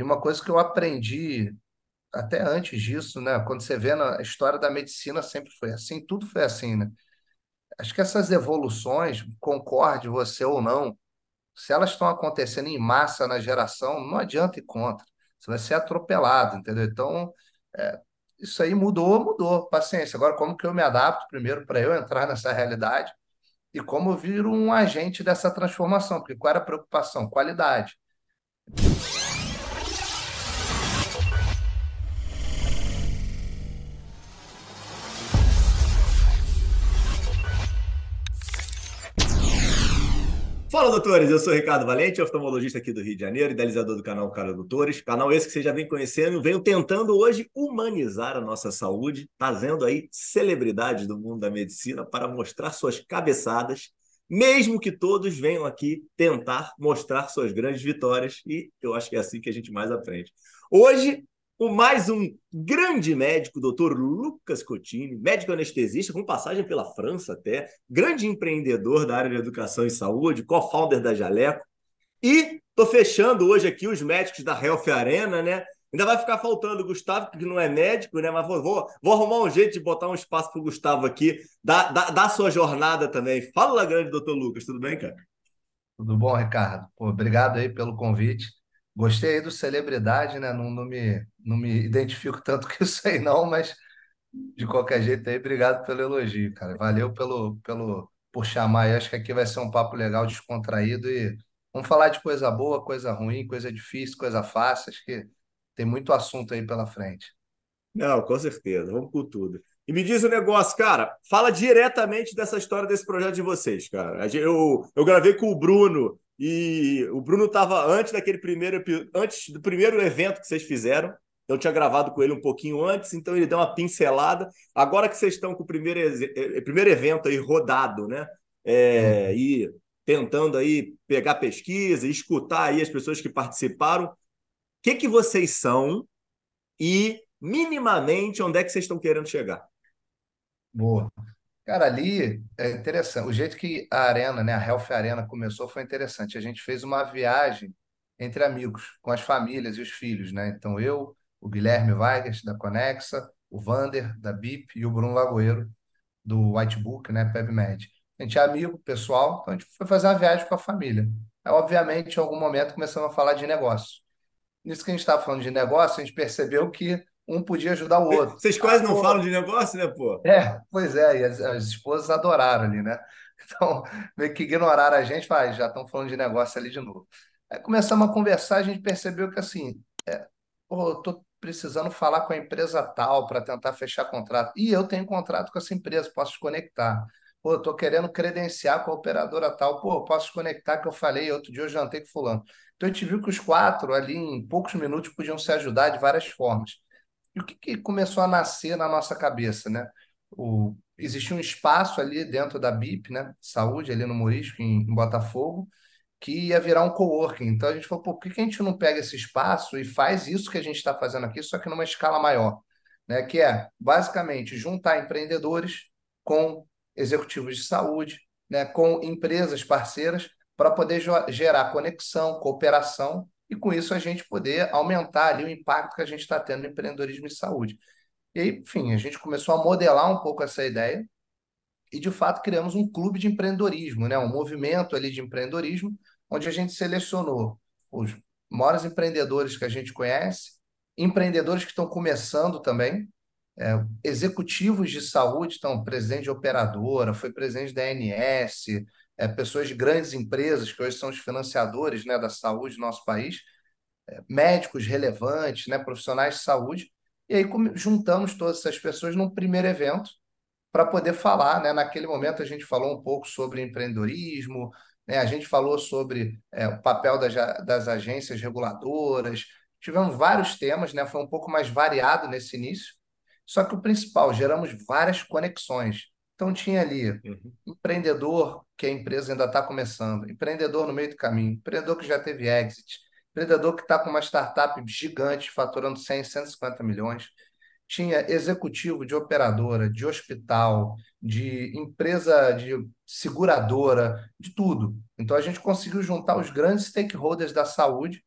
E uma coisa que eu aprendi até antes disso, né? Quando você vê na história da medicina, sempre foi assim, tudo foi assim, né? Acho que essas evoluções, concorde você ou não, se elas estão acontecendo em massa na geração, não adianta ir contra. Você vai ser atropelado, entendeu? Então, é, isso aí mudou, mudou. Paciência. Agora, como que eu me adapto primeiro para eu entrar nessa realidade e como eu viro um agente dessa transformação? Porque qual era a preocupação? Qualidade. Fala, doutores! Eu sou Ricardo Valente, oftalmologista aqui do Rio de Janeiro, idealizador do canal Cara Doutores. Canal esse que você já vem conhecendo, venho tentando hoje humanizar a nossa saúde, trazendo aí celebridades do mundo da medicina para mostrar suas cabeçadas, mesmo que todos venham aqui tentar mostrar suas grandes vitórias, e eu acho que é assim que a gente mais aprende. Hoje o mais um grande médico, doutor Lucas Cotini, médico anestesista, com passagem pela França até, grande empreendedor da área de educação e saúde, co-founder da Jaleco. E tô fechando hoje aqui os médicos da Health Arena, né? Ainda vai ficar faltando o Gustavo, que não é médico, né? Mas vou, vou, vou arrumar um jeito de botar um espaço para o Gustavo aqui, da, da, da, sua jornada também. Fala, grande doutor Lucas, tudo bem, cara? Tudo bom, Ricardo? Pô, obrigado aí pelo convite. Gostei aí do celebridade, né? Não, não me, não me identifico tanto que isso aí, não, mas de qualquer jeito aí, obrigado pelo elogio, cara. Valeu pelo, pelo, por chamar aí. Acho que aqui vai ser um papo legal, descontraído e vamos falar de coisa boa, coisa ruim, coisa difícil, coisa fácil. Acho que tem muito assunto aí pela frente. Não, com certeza. Vamos com tudo. E me diz o um negócio, cara, fala diretamente dessa história desse projeto de vocês, cara. Eu, eu gravei com o Bruno e o Bruno estava antes daquele primeiro antes do primeiro evento que vocês fizeram. Eu tinha gravado com ele um pouquinho antes, então ele deu uma pincelada. Agora que vocês estão com o primeiro, primeiro evento aí rodado, né? É, uhum. E tentando aí pegar pesquisa, escutar aí as pessoas que participaram. O que, que vocês são e minimamente onde é que vocês estão querendo chegar? Boa. Cara, ali é interessante. O jeito que a Arena, né, a Health Arena começou foi interessante. A gente fez uma viagem entre amigos, com as famílias e os filhos, né? Então eu, o Guilherme Vargas da Conexa, o Vander da BIP e o Bruno Lagoeiro do Whitebook, né, PebMed. A gente é amigo, pessoal, então a gente foi fazer uma viagem com a família. Aí, obviamente, em algum momento começamos a falar de negócio. Nisso que a gente estava falando de negócio, a gente percebeu que um podia ajudar o outro. Vocês quase ah, não pô. falam de negócio, né, pô? É, pois é, e as, as esposas adoraram ali, né? Então, meio que ignoraram a gente, vai, já estão falando de negócio ali de novo. Aí começamos a conversar, a gente percebeu que assim, é, pô, eu tô precisando falar com a empresa tal para tentar fechar contrato. E eu tenho contrato com essa empresa, posso te conectar. Pô, eu tô querendo credenciar com a operadora tal. Pô, posso te conectar que eu falei, outro dia eu jantei com fulano. Então a gente viu que os quatro ali em poucos minutos podiam se ajudar de várias formas. E o que, que começou a nascer na nossa cabeça, né? O, existia um espaço ali dentro da BIP, né? Saúde, ali no Morisco, em, em Botafogo, que ia virar um coworking. Então a gente falou, por que, que a gente não pega esse espaço e faz isso que a gente está fazendo aqui, só que numa escala maior? Né? Que é, basicamente, juntar empreendedores com executivos de saúde, né? com empresas parceiras, para poder gerar conexão, cooperação e com isso a gente poder aumentar ali o impacto que a gente está tendo no empreendedorismo e saúde. E aí, enfim, a gente começou a modelar um pouco essa ideia e, de fato, criamos um clube de empreendedorismo, né? um movimento ali de empreendedorismo, onde a gente selecionou os maiores empreendedores que a gente conhece, empreendedores que estão começando também, é, executivos de saúde, então, presidente de operadora, foi presidente da ANS, é, pessoas de grandes empresas, que hoje são os financiadores né, da saúde no nosso país, é, médicos relevantes, né, profissionais de saúde, e aí juntamos todas essas pessoas num primeiro evento para poder falar. Né? Naquele momento a gente falou um pouco sobre empreendedorismo, né? a gente falou sobre é, o papel das, das agências reguladoras, tivemos vários temas, né? foi um pouco mais variado nesse início, só que o principal, geramos várias conexões. Então tinha ali uhum. empreendedor, que a empresa ainda está começando, empreendedor no meio do caminho, empreendedor que já teve exit, empreendedor que está com uma startup gigante, faturando 100, 150 milhões. Tinha executivo de operadora, de hospital, de empresa de seguradora, de tudo. Então a gente conseguiu juntar os grandes stakeholders da saúde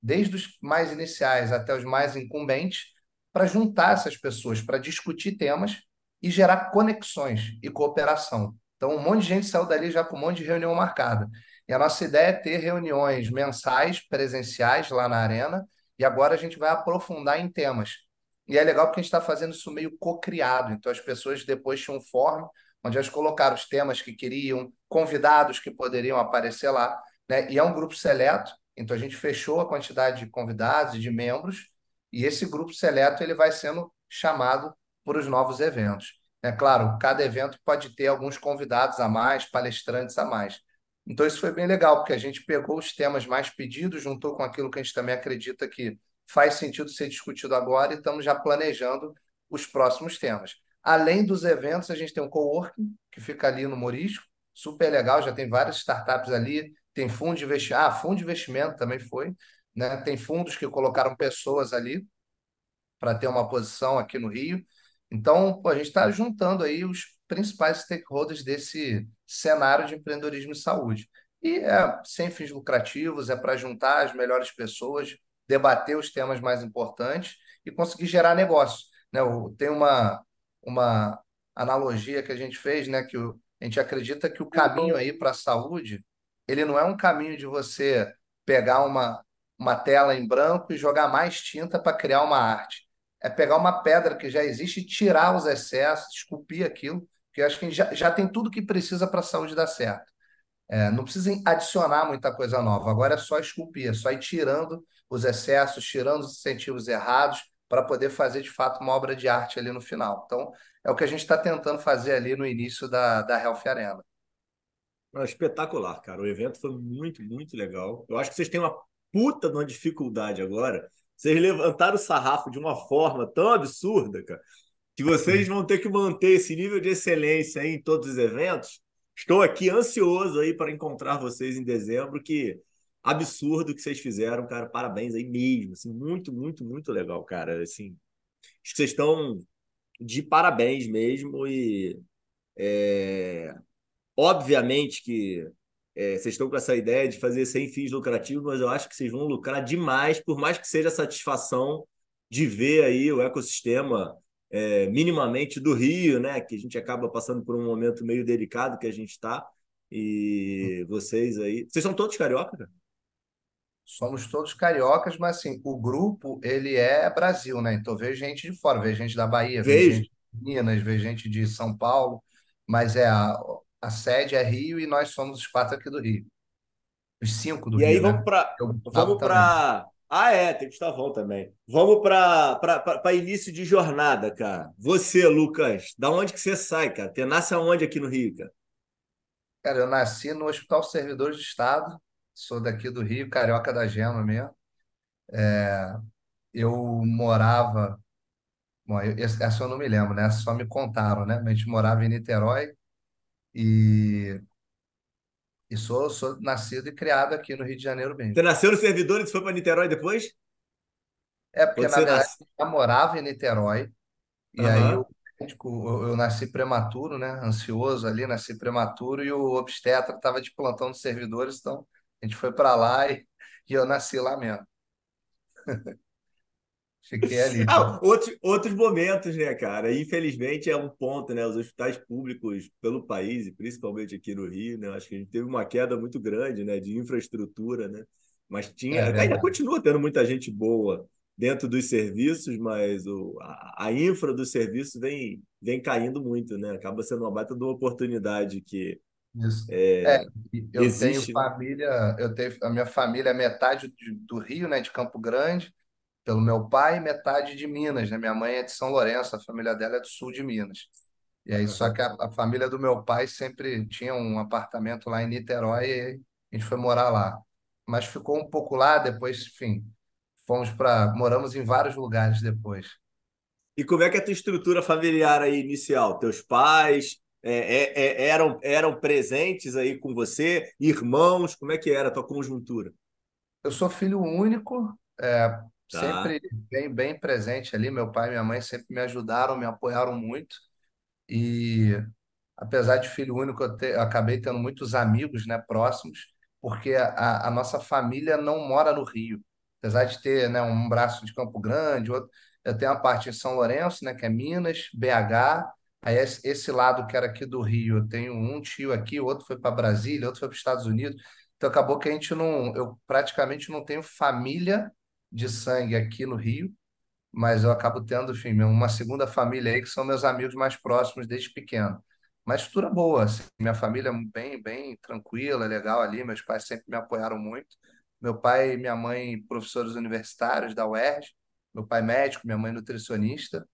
desde os mais iniciais até os mais incumbentes, para juntar essas pessoas, para discutir temas e gerar conexões e cooperação. Então, um monte de gente saiu dali já com um monte de reunião marcada. E a nossa ideia é ter reuniões mensais, presenciais lá na Arena, e agora a gente vai aprofundar em temas. E é legal porque a gente está fazendo isso meio co-criado. Então, as pessoas depois tinham um fórum onde elas colocaram os temas que queriam, convidados que poderiam aparecer lá. Né? E é um grupo seleto, então a gente fechou a quantidade de convidados e de membros, e esse grupo seleto ele vai sendo chamado para os novos eventos. É claro, cada evento pode ter alguns convidados a mais, palestrantes a mais. Então, isso foi bem legal, porque a gente pegou os temas mais pedidos, juntou com aquilo que a gente também acredita que faz sentido ser discutido agora e estamos já planejando os próximos temas. Além dos eventos, a gente tem um coworking, que fica ali no Morisco, super legal, já tem várias startups ali, tem fundo de investimento, ah, fundo de investimento também foi, né? Tem fundos que colocaram pessoas ali para ter uma posição aqui no Rio. Então, pô, a gente está juntando aí os principais stakeholders desse cenário de empreendedorismo e saúde. E é sem fins lucrativos, é para juntar as melhores pessoas, debater os temas mais importantes e conseguir gerar negócio. Né? Tem uma, uma analogia que a gente fez, né? que a gente acredita que o caminho aí para a saúde ele não é um caminho de você pegar uma, uma tela em branco e jogar mais tinta para criar uma arte. É pegar uma pedra que já existe e tirar os excessos, esculpir aquilo, que eu acho que já, já tem tudo que precisa para a saúde dar certo. É, não precisa adicionar muita coisa nova, agora é só esculpir, é só ir tirando os excessos, tirando os incentivos errados para poder fazer de fato uma obra de arte ali no final. Então, é o que a gente está tentando fazer ali no início da, da Health Arena. Espetacular, cara. O evento foi muito, muito legal. Eu acho que vocês têm uma puta de uma dificuldade agora. Vocês levantaram o sarrafo de uma forma tão absurda, cara, que vocês vão ter que manter esse nível de excelência aí em todos os eventos. Estou aqui ansioso aí para encontrar vocês em dezembro, que absurdo que vocês fizeram, cara. Parabéns aí mesmo. Assim, muito, muito, muito legal, cara. Assim, acho que vocês estão de parabéns mesmo e é, obviamente que é, vocês estão com essa ideia de fazer sem fins lucrativos, mas eu acho que vocês vão lucrar demais, por mais que seja a satisfação de ver aí o ecossistema é, minimamente do Rio, né? Que a gente acaba passando por um momento meio delicado que a gente está. E vocês aí. Vocês são todos carioca, cara? Somos todos cariocas, mas assim, o grupo ele é Brasil, né? Então vejo gente de fora, vejo gente da Bahia, vejo, vejo gente de Minas, vejo gente de São Paulo, mas é a, a sede é Rio e nós somos os quatro aqui do Rio. Os cinco do e Rio. E aí vamos né? para. Vamos para. Ah, é, tem Gustavão também. Vamos para início de jornada, cara. Você, Lucas, da onde que você sai, cara? Você nasce aonde aqui no Rio, cara? Cara, eu nasci no Hospital Servidores do Estado, sou daqui do Rio, carioca da Gema mesmo. É, eu morava. Bom, eu, essa eu não me lembro, né? Só me contaram, né? Mas a gente morava em Niterói e, e sou, sou nascido e criado aqui no Rio de Janeiro mesmo. Você nasceu no Servidores e foi para Niterói depois? É, porque na verdade nasce? eu morava em Niterói, e uhum. aí eu, eu, eu, nasci prematuro, né? Ansioso ali, nasci prematuro, e o obstetra estava de plantão dos servidores, então a gente foi para lá e, e eu nasci lá mesmo. Fiquei ali. Ah, outros, outros momentos, né, cara? Infelizmente é um ponto, né? Os hospitais públicos pelo país, e principalmente aqui no Rio, né? Acho que a gente teve uma queda muito grande, né? De infraestrutura, né? Mas tinha, é ainda continua tendo muita gente boa dentro dos serviços, mas o, a, a, infra dos serviços vem, vem caindo muito, né? Acaba sendo uma baita de uma oportunidade que isso. É, é, eu existe, tenho né? família, eu tenho a minha família é metade de, do Rio, né, de Campo Grande, pelo meu pai, metade de Minas, né? Minha mãe é de São Lourenço, a família dela é do sul de Minas. E aí, só que a, a família do meu pai sempre tinha um apartamento lá em Niterói e a gente foi morar lá. Mas ficou um pouco lá, depois, enfim, fomos para. Moramos em vários lugares depois. E como é que é a tua estrutura familiar aí inicial? Teus pais é, é, é, eram, eram presentes aí com você? Irmãos? Como é que era a tua conjuntura? Eu sou filho único, é, Tá. Sempre bem, bem presente ali. Meu pai e minha mãe sempre me ajudaram, me apoiaram muito. E apesar de filho único, eu, te, eu acabei tendo muitos amigos, né, próximos, porque a, a nossa família não mora no Rio. Apesar de ter, né, um braço de Campo Grande, outro, eu tenho a parte em São Lourenço, né, que é Minas, BH, aí esse, esse lado que era aqui do Rio, eu tenho um tio aqui, outro foi para Brasília, outro foi para os Estados Unidos, então acabou que a gente não, eu praticamente não tenho família de sangue aqui no Rio, mas eu acabo tendo, enfim, uma segunda família aí que são meus amigos mais próximos desde pequeno. Mas estrutura boa, assim, minha família é bem, bem tranquila, legal ali, meus pais sempre me apoiaram muito. Meu pai e minha mãe, professores universitários da UERJ, meu pai médico, minha mãe nutricionista.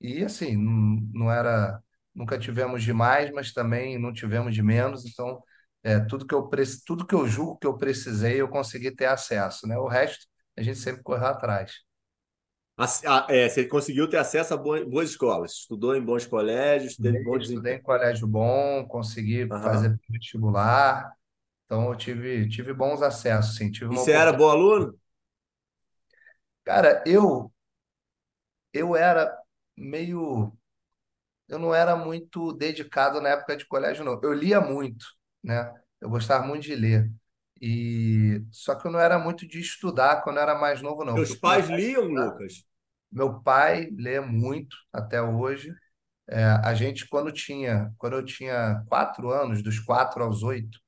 E assim, não, era, nunca tivemos de mais, mas também não tivemos de menos, então é, tudo que eu tudo que eu julgo que eu precisei, eu consegui ter acesso, né? O resto a gente sempre correu atrás. A, é, você conseguiu ter acesso a boas, boas, escolas, estudou em bons colégios, teve bom Estudei em colégio bom, consegui uhum. fazer vestibular, então eu tive, tive bons acessos, sim. Tive e você era bom aluno? Cara, eu eu era meio eu não era muito dedicado na época de colégio, não. Eu lia muito, né? Eu gostava muito de ler. E só que eu não era muito de estudar quando eu era mais novo, não. Meus pais liam, Lucas? Meu pai lê muito até hoje. É, a gente, quando tinha, quando eu tinha quatro anos, dos quatro aos oito,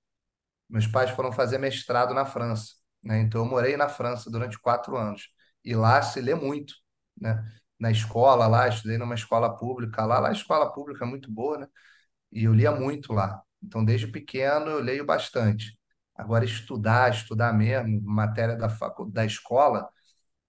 meus pais foram fazer mestrado na França, né? Então eu morei na França durante quatro anos e lá se lê muito, né? Na escola lá, estudei numa escola pública lá, lá a escola pública é muito boa, né? E eu lia muito lá. Então desde pequeno eu leio bastante. Agora estudar, estudar mesmo, matéria da facu... da escola,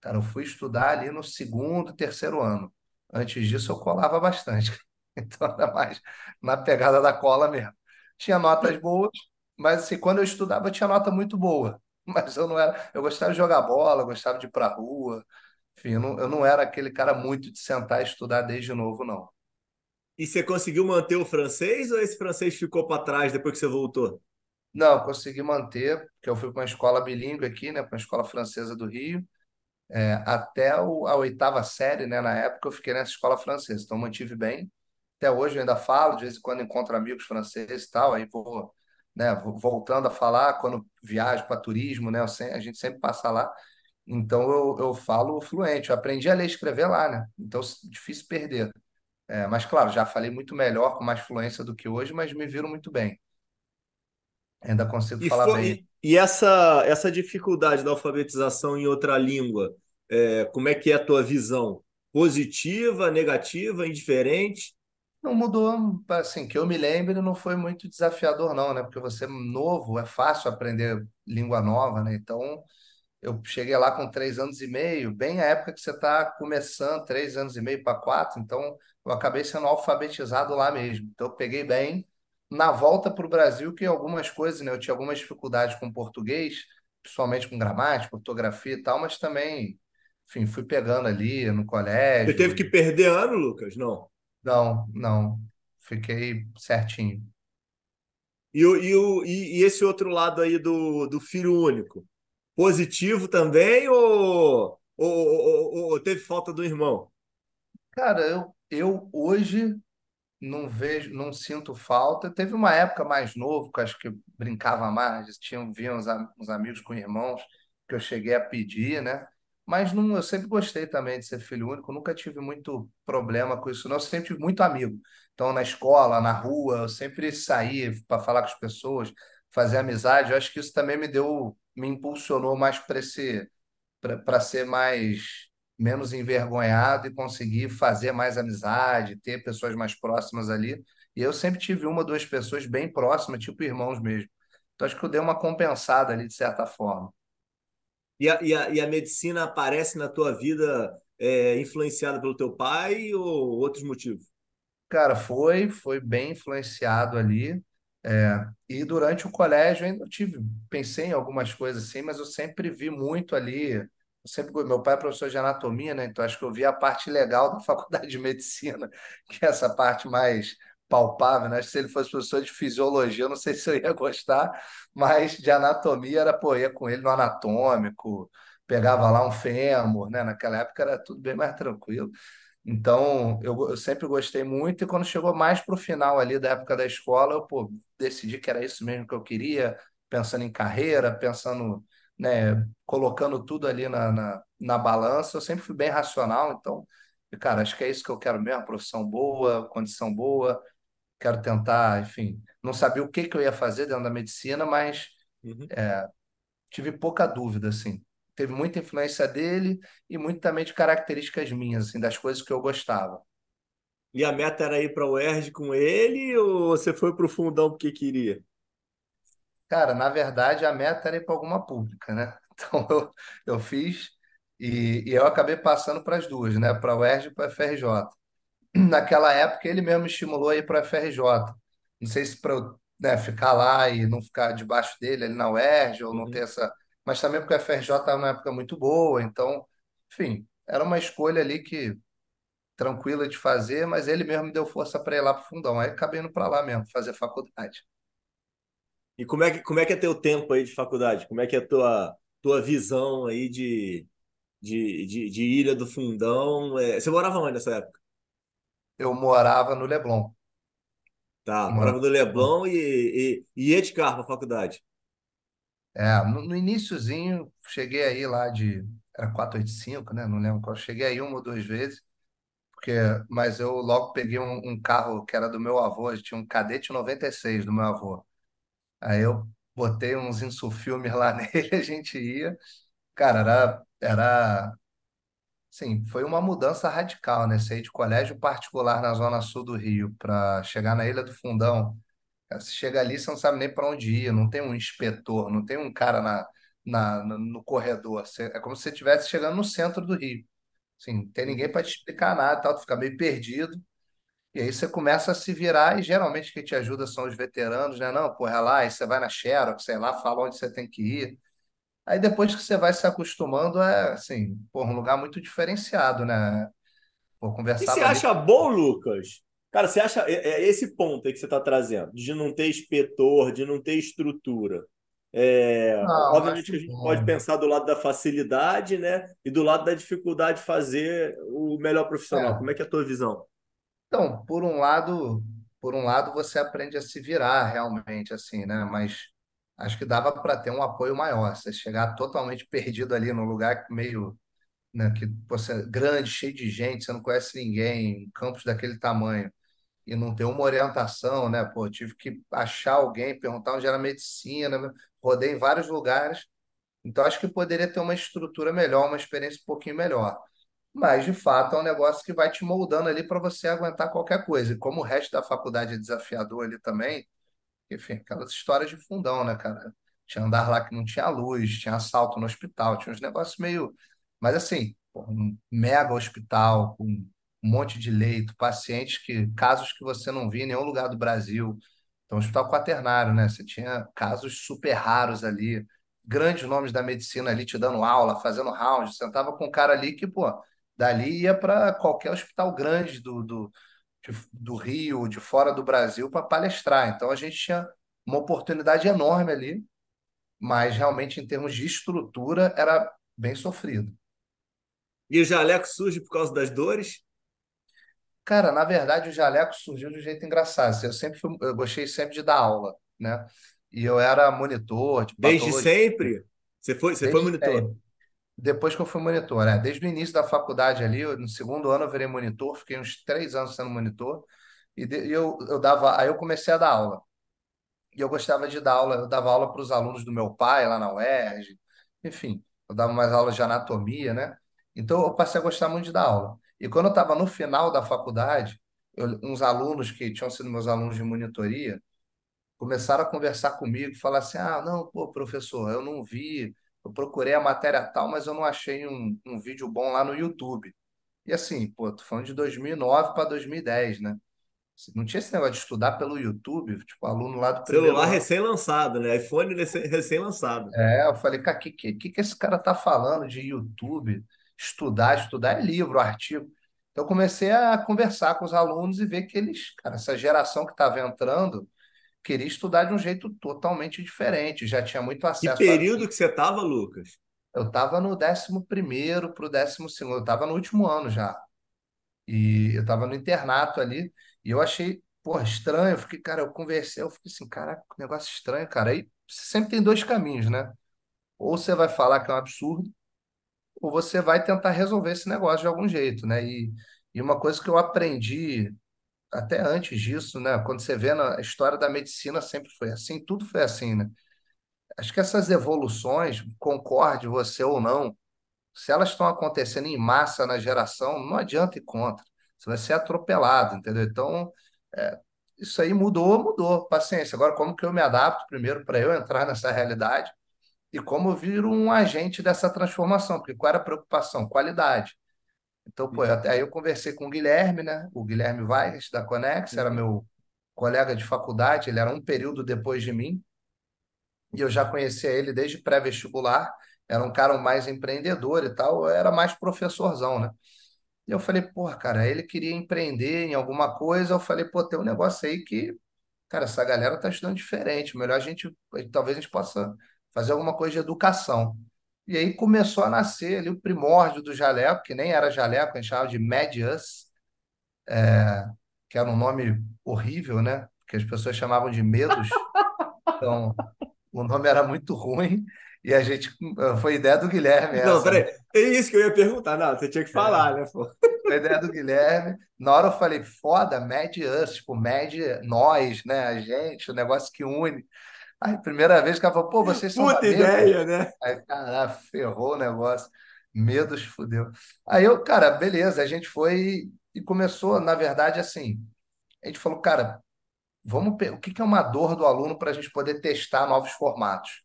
Cara, eu fui estudar ali no segundo, terceiro ano. Antes disso, eu colava bastante. Então, era mais na pegada da cola mesmo. Tinha notas boas, mas assim, quando eu estudava, eu tinha nota muito boa. Mas eu não era. Eu gostava de jogar bola, gostava de ir pra rua. Enfim, eu não, eu não era aquele cara muito de sentar e estudar desde novo, não. E você conseguiu manter o francês ou esse francês ficou para trás depois que você voltou? Não, consegui manter, porque eu fui para uma escola bilíngue aqui, né, para uma escola francesa do Rio. É, até o, a oitava série, né? Na época eu fiquei nessa escola francesa, então mantive bem. Até hoje eu ainda falo, de vez em quando encontro amigos franceses e tal, aí vou, né, voltando a falar quando viajo para turismo, né? Sempre, a gente sempre passa lá. Então eu, eu falo fluente, eu aprendi a ler e escrever lá, né? Então difícil perder. É, mas claro, já falei muito melhor, com mais fluência do que hoje, mas me viro muito bem. Ainda consigo e falar foi, bem. E essa, essa dificuldade da alfabetização em outra língua, é, como é que é a tua visão? Positiva, negativa, indiferente? Não mudou, assim, que eu me lembre, não foi muito desafiador, não, né? Porque você é novo, é fácil aprender língua nova, né? Então, eu cheguei lá com três anos e meio, bem a época que você está começando, três anos e meio para quatro, então eu acabei sendo alfabetizado lá mesmo. Então, eu peguei bem na volta para o Brasil, que algumas coisas, né? Eu tinha algumas dificuldades com português, principalmente com gramática, ortografia e tal, mas também, enfim, fui pegando ali no colégio. Você teve que perder ano, Lucas? Não. Não, não. Fiquei certinho. E, e, e, e esse outro lado aí do, do filho único? Positivo também ou, ou, ou, ou teve falta do irmão? Cara, eu, eu hoje não vejo, não sinto falta. Teve uma época mais novo, que acho que brincava mais, tinha, via uns, uns amigos com irmãos que eu cheguei a pedir, né? Mas não, eu sempre gostei também de ser filho único, nunca tive muito problema com isso, não. Eu sempre tive muito amigo. Então, na escola, na rua, eu sempre saía para falar com as pessoas, fazer amizade. Eu acho que isso também me deu, me impulsionou mais para ser mais menos envergonhado e conseguir fazer mais amizade, ter pessoas mais próximas ali. E eu sempre tive uma, duas pessoas bem próximas, tipo irmãos mesmo. Então acho que eu dei uma compensada ali de certa forma. E a, e a, e a medicina aparece na tua vida é, influenciada pelo teu pai ou outros motivos? Cara, foi, foi bem influenciado ali. É, e durante o colégio ainda tive, pensei em algumas coisas assim, mas eu sempre vi muito ali sempre meu pai é professor de anatomia, né? Então acho que eu vi a parte legal da faculdade de medicina, que é essa parte mais palpável, né? Se ele fosse professor de fisiologia, eu não sei se eu ia gostar, mas de anatomia era, pô, ia com ele no anatômico, pegava lá um fêmur, né? Naquela época era tudo bem mais tranquilo. Então, eu, eu sempre gostei muito, e quando chegou mais para o final ali da época da escola, eu, pô, decidi que era isso mesmo que eu queria, pensando em carreira, pensando né, colocando tudo ali na, na, na balança. Eu sempre fui bem racional, então, cara, acho que é isso que eu quero mesmo, profissão boa, condição boa. Quero tentar, enfim, não sabia o que que eu ia fazer dentro da medicina, mas Uhum. tive pouca dúvida, assim. Teve muita influência dele e muito também de características minhas, assim, das coisas que eu gostava. E a meta era ir para o UERJ com ele ou você foi para o fundão porque queria? Cara, na verdade, a meta era ir para alguma pública, né? Então eu, eu fiz e, e eu acabei passando para as duas, né? Para a UERJ e para a FRJ. Naquela época, ele mesmo me estimulou a ir para a FRJ. Não sei se para eu, né, ficar lá e não ficar debaixo dele ali na UERJ ou não ter Uhum. essa. Mas também porque a FRJ estava numa época muito boa, então, enfim, era uma escolha ali que tranquila de fazer, mas ele mesmo me deu força para ir lá para o fundão. Aí acabei indo para lá mesmo, fazer faculdade. E como é que, como é que é teu tempo aí de faculdade? Como é que é a tua, tua visão aí de, de, de, de Ilha do Fundão? É, você morava onde nessa época? Eu morava no Leblon. Tá, morava no Leblon. E, e, e ia de carro para faculdade. É, no, no iniciozinho, cheguei aí lá de. Era 485, né? Não lembro qual. Cheguei aí uma ou duas vezes, porque, mas eu logo peguei um, um carro que era do meu avô, tinha um Cadete 96 do meu avô. Aí eu botei uns insufilmes lá nele, a gente ia. Cara, era, era, sim, foi uma mudança radical, né? Sair de colégio particular na zona sul do Rio para chegar na Ilha do Fundão. Você chega ali, você não sabe nem para onde ir, não tem um inspetor, não tem um cara na, na, no corredor. É como se você estivesse chegando no centro do Rio. Assim, não tem ninguém para te explicar nada, tal, tu fica meio perdido. E aí você começa a se virar, e geralmente quem te ajuda são os veteranos, né? Não, porra, lá, aí você vai na Xerox, sei lá, fala onde você tem que ir. Aí depois que você vai se acostumando, é assim, porra, um lugar muito diferenciado, né? Pô, E você ali. acha bom, Lucas? Cara, você acha é, é esse ponto aí que você está trazendo, de não ter inspetor, de não ter estrutura. É, Não, obviamente que a gente pode bom. pensar do lado da facilidade, né? E do lado da dificuldade de fazer o melhor profissional. É. Como é que é a tua visão? Então, por um lado, por um lado você aprende a se virar realmente, assim, né? Mas acho que dava para ter um apoio maior. Você chegar totalmente perdido ali num lugar meio, né, que você é grande, cheio de gente, você não conhece ninguém, um campus daquele tamanho, e não ter uma orientação, né? Pô, tive que achar alguém, perguntar onde era medicina, rodei em vários lugares. Então, acho que poderia ter uma estrutura melhor, uma experiência um pouquinho melhor. Mas, de fato, é um negócio que vai te moldando ali para você aguentar qualquer coisa. E como o resto da faculdade é desafiador ali também, enfim, aquelas histórias de fundão, né, cara? Tinha andar lá que não tinha luz, tinha assalto no hospital, tinha uns negócios meio. Mas, assim, um mega hospital, com um monte de leito, pacientes que. casos que você não via em nenhum lugar do Brasil. Então, hospital quaternário, né? Você tinha casos super raros ali, grandes nomes da medicina ali te dando aula, fazendo round. Sentava com um cara ali que, pô, dali ia para qualquer hospital grande do, do, de- do Rio, de fora do Brasil, para palestrar. Então, a gente tinha uma oportunidade enorme ali, mas realmente, em termos de estrutura, era bem sofrido. E o jaleco surge por causa das dores? Cara, na verdade, o jaleco surgiu de um jeito engraçado. Eu sempre fui, eu gostei sempre de dar aula, né? E eu era monitor de Desde patologia sempre? Você foi, você foi desde monitor? sempre. Depois que eu fui monitor, né? Desde o início da faculdade ali, no segundo ano eu virei monitor, fiquei uns três anos sendo monitor, e, e eu, eu dava, aí eu comecei a dar aula. E eu gostava de dar aula, eu dava aula para os alunos do meu pai lá na UERJ, enfim, eu dava mais aulas de anatomia, né? Então eu passei a gostar muito de dar aula. E quando eu estava no final da faculdade, eu- uns alunos que tinham sido meus alunos de monitoria começaram a conversar comigo, falar assim: ah, não, pô, professor, eu não vi, eu procurei a matéria tal, mas eu não achei um, um vídeo bom lá no YouTube. E assim, pô, tô falando de 2009 para 2010, né? Não tinha esse negócio de estudar pelo YouTube, tipo, aluno lá do primeiro Celular recém-lançado, né? iPhone recém- recém-lançado. É, eu falei, cara, o que, que, que que esse cara tá falando de YouTube? Estudar, estudar é livro, artigo. Então, eu comecei a conversar com os alunos e ver que eles, cara, essa geração que estava entrando, queria estudar de um jeito totalmente diferente, já tinha muito Que acesso a período vídeo. que você estava, Lucas? Eu estava no décimo primeiro para o décimo segundo, eu estava no último ano já. E eu estava no internato ali, e eu achei, porra, estranho. Eu fiquei, cara, eu conversei, eu fiquei assim, caraca, que negócio estranho, cara. Aí você sempre tem dois caminhos, né? Ou você vai falar que é um absurdo, ou você vai tentar resolver esse negócio de algum jeito, né? E, e uma coisa que eu aprendi até antes disso, né? Quando você vê na história da medicina sempre foi assim, tudo foi assim, né? Acho que essas evoluções, concorde você ou não, se elas estão acontecendo em massa na geração, não adianta ir contra. Você vai ser atropelado, entendeu? Então, é, isso aí mudou, mudou. Paciência. Agora, como que eu me adapto primeiro para eu entrar nessa realidade e como eu viro um agente dessa transformação? Porque qual era a preocupação? Qualidade. Então, pô, até aí eu conversei com o Guilherme, né? O Guilherme Vargas, da Conex, era meu colega de faculdade, ele era um período depois de mim, e eu já conhecia ele desde pré-vestibular, era um cara mais empreendedor e tal, eu era mais professorzão, né? E eu falei, pô, cara, ele queria empreender em alguma coisa, eu falei, pô, tem um negócio aí que, cara, essa galera tá estudando diferente, melhor a gente, talvez a gente possa fazer alguma coisa de educação. E aí começou a nascer ali o primórdio do jaleco, que nem era jaleco, a gente chamava de Medias, é, que era um nome horrível, né? Que as pessoas chamavam de medos. Então, o nome era muito ruim e a gente foi ideia do Guilherme. Não, essa, peraí, é isso que eu ia perguntar. Não, você tinha que falar, né, pô? Foi ideia do Guilherme. Na hora eu falei, foda, Med Us, tipo, Med nós, né? A gente, o negócio que une. Aí, primeira vez que ela falou, pô, vocês são Puta ideia, né? Aí, cara, ferrou o negócio. Medos fudeu. Aí eu, cara, beleza, a gente foi e começou, na verdade, assim, a gente falou, cara, vamos, o que que é uma dor do aluno para a gente poder testar novos formatos?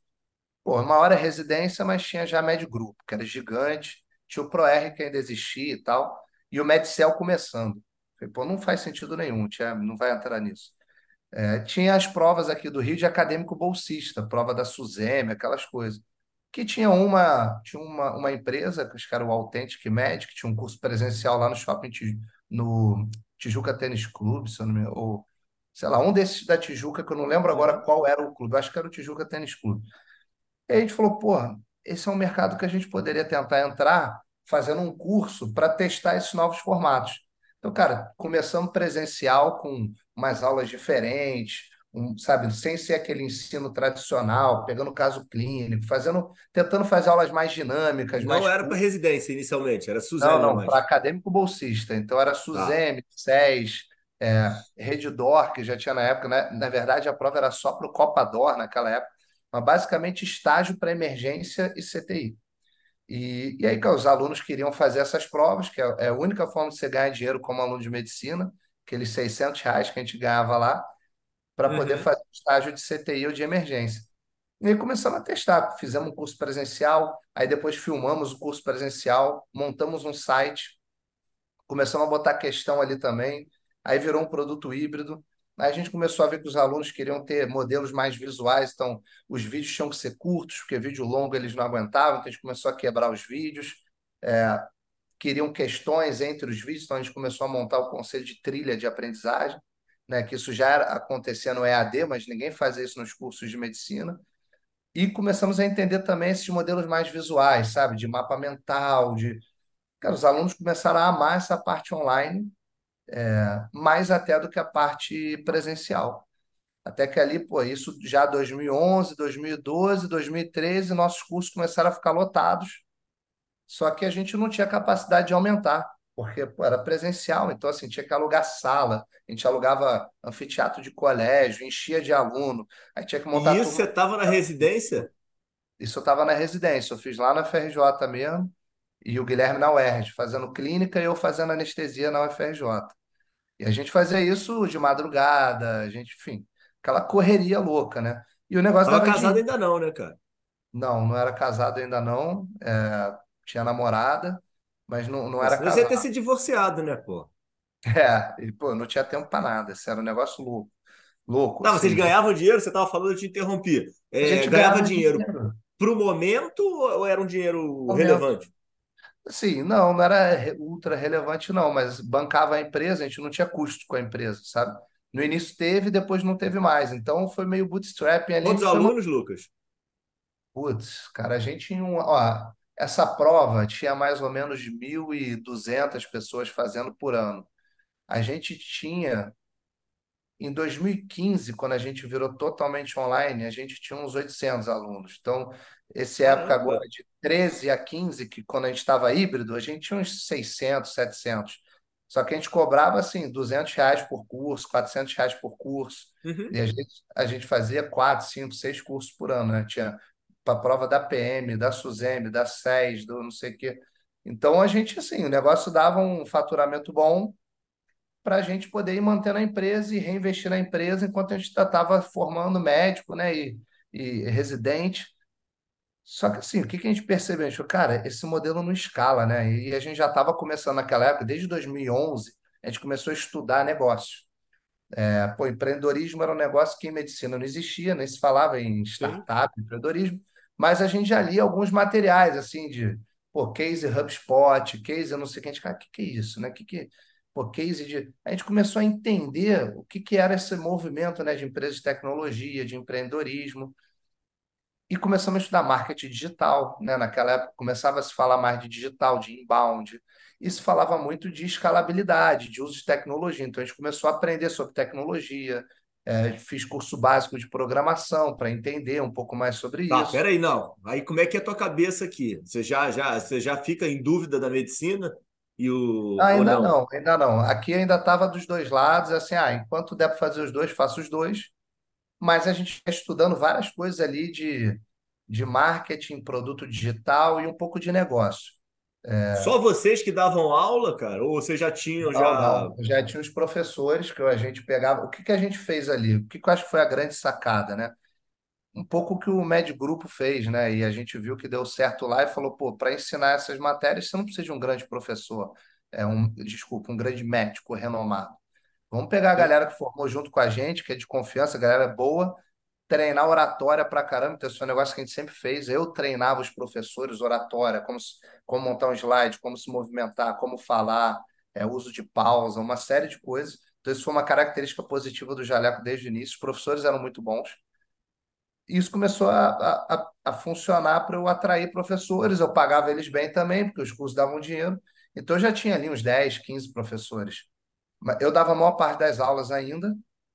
Pô, uma hora é residência, mas tinha já médio grupo, que era gigante, tinha o ProR que ainda existia e tal, e o Medcel começando. Falei, pô, não faz sentido nenhum, tinha, não vai entrar nisso. É, tinha as provas aqui do Rio de acadêmico bolsista, prova da SUSEM, aquelas coisas. Que tinha uma, tinha uma, uma empresa, que era o Authentic Med, que tinha um curso presencial lá no shopping, no Tijuca Tênis Clube, se eu não me engano, ou sei lá, um desses da Tijuca, que eu não lembro agora qual era o clube, acho que era o Tijuca Tênis Clube. E a gente falou, porra, esse é um mercado que a gente poderia tentar entrar fazendo um curso para testar esses novos formatos. Então, cara, começamos presencial com umas aulas diferentes, um, sabe, sem ser aquele ensino tradicional, pegando caso clínico, fazendo, tentando fazer aulas mais dinâmicas, Não mais era para residência inicialmente, era não, Suzano não, mais. para acadêmico bolsista. Então era Tá. Suzeme, SES, é, Redditor, que já tinha na época, né? Na verdade, a prova era só para o Copador naquela época, mas basicamente estágio para emergência e CTI. E, e aí, cara, os alunos queriam fazer essas provas, que é, é a única forma de você ganhar dinheiro como aluno de medicina, aqueles 600 reais que a gente ganhava lá, para poder Uhum. fazer o estágio de CTI ou de emergência. E aí começamos a testar. Fizemos um curso presencial, aí depois filmamos o curso presencial, montamos um site, começamos a botar questão ali também, aí virou um produto híbrido. Aí a gente começou a ver que os alunos queriam ter modelos mais visuais, então os vídeos tinham que ser curtos, porque vídeo longo eles não aguentavam, então a gente começou a quebrar os vídeos. É, queriam questões entre os vídeos, então a gente começou a montar o conceito de trilha de aprendizagem, né, que isso já acontecia no EAD, mas ninguém fazia isso nos cursos de medicina. E começamos a entender também esses modelos mais visuais, sabe? De mapa mental, de... Cara, os alunos começaram a amar essa parte online, mais até do que a parte presencial. Até que ali, pô, isso já 2011, 2012, 2013, nossos cursos começaram a ficar lotados, só que a gente não tinha capacidade de aumentar, porque era presencial, então assim, tinha que alugar sala, a gente alugava anfiteatro de colégio, enchia de aluno, aí tinha que montar E isso você turma. estava na residência? Isso eu estava na residência, eu fiz lá na FRJ mesmo, e o Guilherme na UERJ, fazendo clínica e eu fazendo anestesia na UFRJ. E a gente fazia isso de madrugada, a gente, enfim, aquela correria louca, né? E o negócio Tava casado dinheiro. ainda não, né, cara? Não, não era casado ainda não, é, tinha namorada, mas não, não era você ia ter se divorciado, né, pô? É, e, pô, não tinha tempo para nada, isso era um negócio louco, louco, vocês assim. ganhavam dinheiro, você estava falando, eu te interrompi. A É, gente ganhava ganhava dinheiro dinheiro, pro momento ou era um dinheiro relevante? Sim, não, não era ultra relevante, não, mas bancava a empresa, a gente não tinha custo com a empresa, sabe? No início teve, depois não teve mais. Então foi meio bootstrapping ali, a Quantos gente foi alunos, Lucas? Putz, cara, a gente tinha um, ó, essa prova tinha mais ou menos 1.200 pessoas fazendo por ano. A gente tinha, em 2015, quando a gente virou totalmente online, a gente tinha uns 800 alunos. Então, Esse época agora de 13 a 15, que quando a gente estava híbrido, a gente tinha uns 600, 700. Só que a gente cobrava assim, 200 reais por curso, 400 reais por curso. Uhum. E a gente, a gente fazia quatro, cinco, seis cursos por ano, né? Tinha para prova da PM, da SUSEM, da SES, do não sei o quê. Então a gente, assim, o negócio dava um faturamento bom para a gente poder ir mantendo a empresa e reinvestir na empresa enquanto a gente estava formando médico, né? E, e residente. Só que assim, o que que a gente percebeu? A gente falou, cara, esse modelo não escala, né? E a gente já estava começando naquela época, desde 2011, a gente começou a estudar negócio. É, pô, empreendedorismo era um negócio que em medicina não existia, nem se falava em Sim. startup, empreendedorismo, mas a gente já lia alguns materiais, assim, de, pô, case HubSpot, case não sei o que, a gente, cara, o que que é isso, né? Que que, pô, case de... A gente começou a entender o que que era esse movimento, né, de empresas de tecnologia, de empreendedorismo, e começamos a estudar marketing digital, né? Naquela época começava a se falar mais de digital, de inbound, e se falava muito de escalabilidade, de uso de tecnologia. Então a gente começou a aprender sobre tecnologia, é, fiz curso básico de programação para entender um pouco mais sobre Tá, isso. peraí, não. Aí como é que é a tua cabeça aqui? Você já, já, você já fica em dúvida da medicina e o ou Ainda não? não, ainda não. Aqui ainda estava dos dois lados, assim, ah, enquanto der para fazer os dois, faço os dois. Mas a gente está estudando várias coisas ali de, de marketing, produto digital e um pouco de negócio. Só vocês que davam aula, cara? Ou vocês já tinham Não, já não. Já tinha os professores que a gente pegava. O que que a gente fez ali? O que que eu acho que foi a grande sacada, né? Um pouco o que o Med Grupo fez, né? E a gente viu que deu certo lá e falou, pô, para ensinar essas matérias, você não precisa de um grande professor, é um, desculpa, um grande médico renomado. Vamos pegar a galera que formou junto com a gente, que é de confiança, a galera é boa, treinar oratória pra caramba, então esse é um negócio que a gente sempre fez. Eu treinava os professores oratória, como, se- como montar um slide, como se movimentar, como falar, é, uso de pausa, uma série de coisas. Então, isso foi uma característica positiva do Jaleco desde o início. Os professores eram muito bons. E isso começou a, a, a funcionar para eu atrair professores. Eu pagava eles bem também, porque os cursos davam dinheiro. Então, eu já tinha ali uns 10, 15 professores. Eu dava a maior parte das aulas ainda,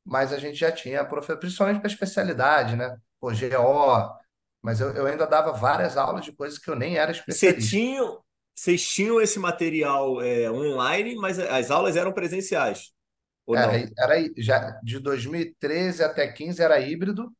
mas a gente já tinha, profe- principalmente para especialidade, né? Pô, GO, mas eu, eu ainda dava várias aulas de coisas que eu nem era E você especialista. tinha, vocês tinham esse material é, online, mas as aulas eram presenciais, ou Era, não? era já de 2013 até 15 era híbrido,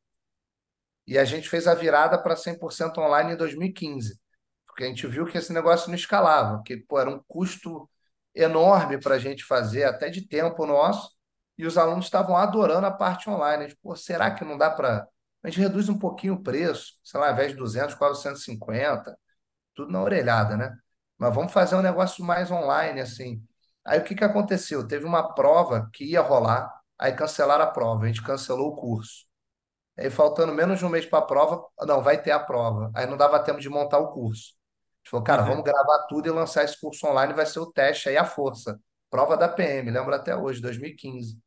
e a gente fez a virada para 100% online em 2015, porque a gente viu que esse negócio não escalava, que pô, era um custo enorme para a gente fazer, até de tempo nosso, e os alunos estavam adorando a parte online. A gente, pô, será que não dá para. A gente reduz um pouquinho o preço, sei lá, ao invés de 200, quase 150, tudo na orelhada, né? Mas vamos fazer um negócio mais online, assim. Aí o que que aconteceu? Teve uma prova que ia rolar, aí cancelaram a prova, a gente cancelou o curso. Aí, faltando menos de um mês para a prova, não, vai ter a prova. Aí não dava tempo de montar o curso. A gente falou, cara, vamos Uhum. gravar tudo e lançar esse curso online, vai ser o teste aí à força. Prova da PM, lembro até hoje, 2015.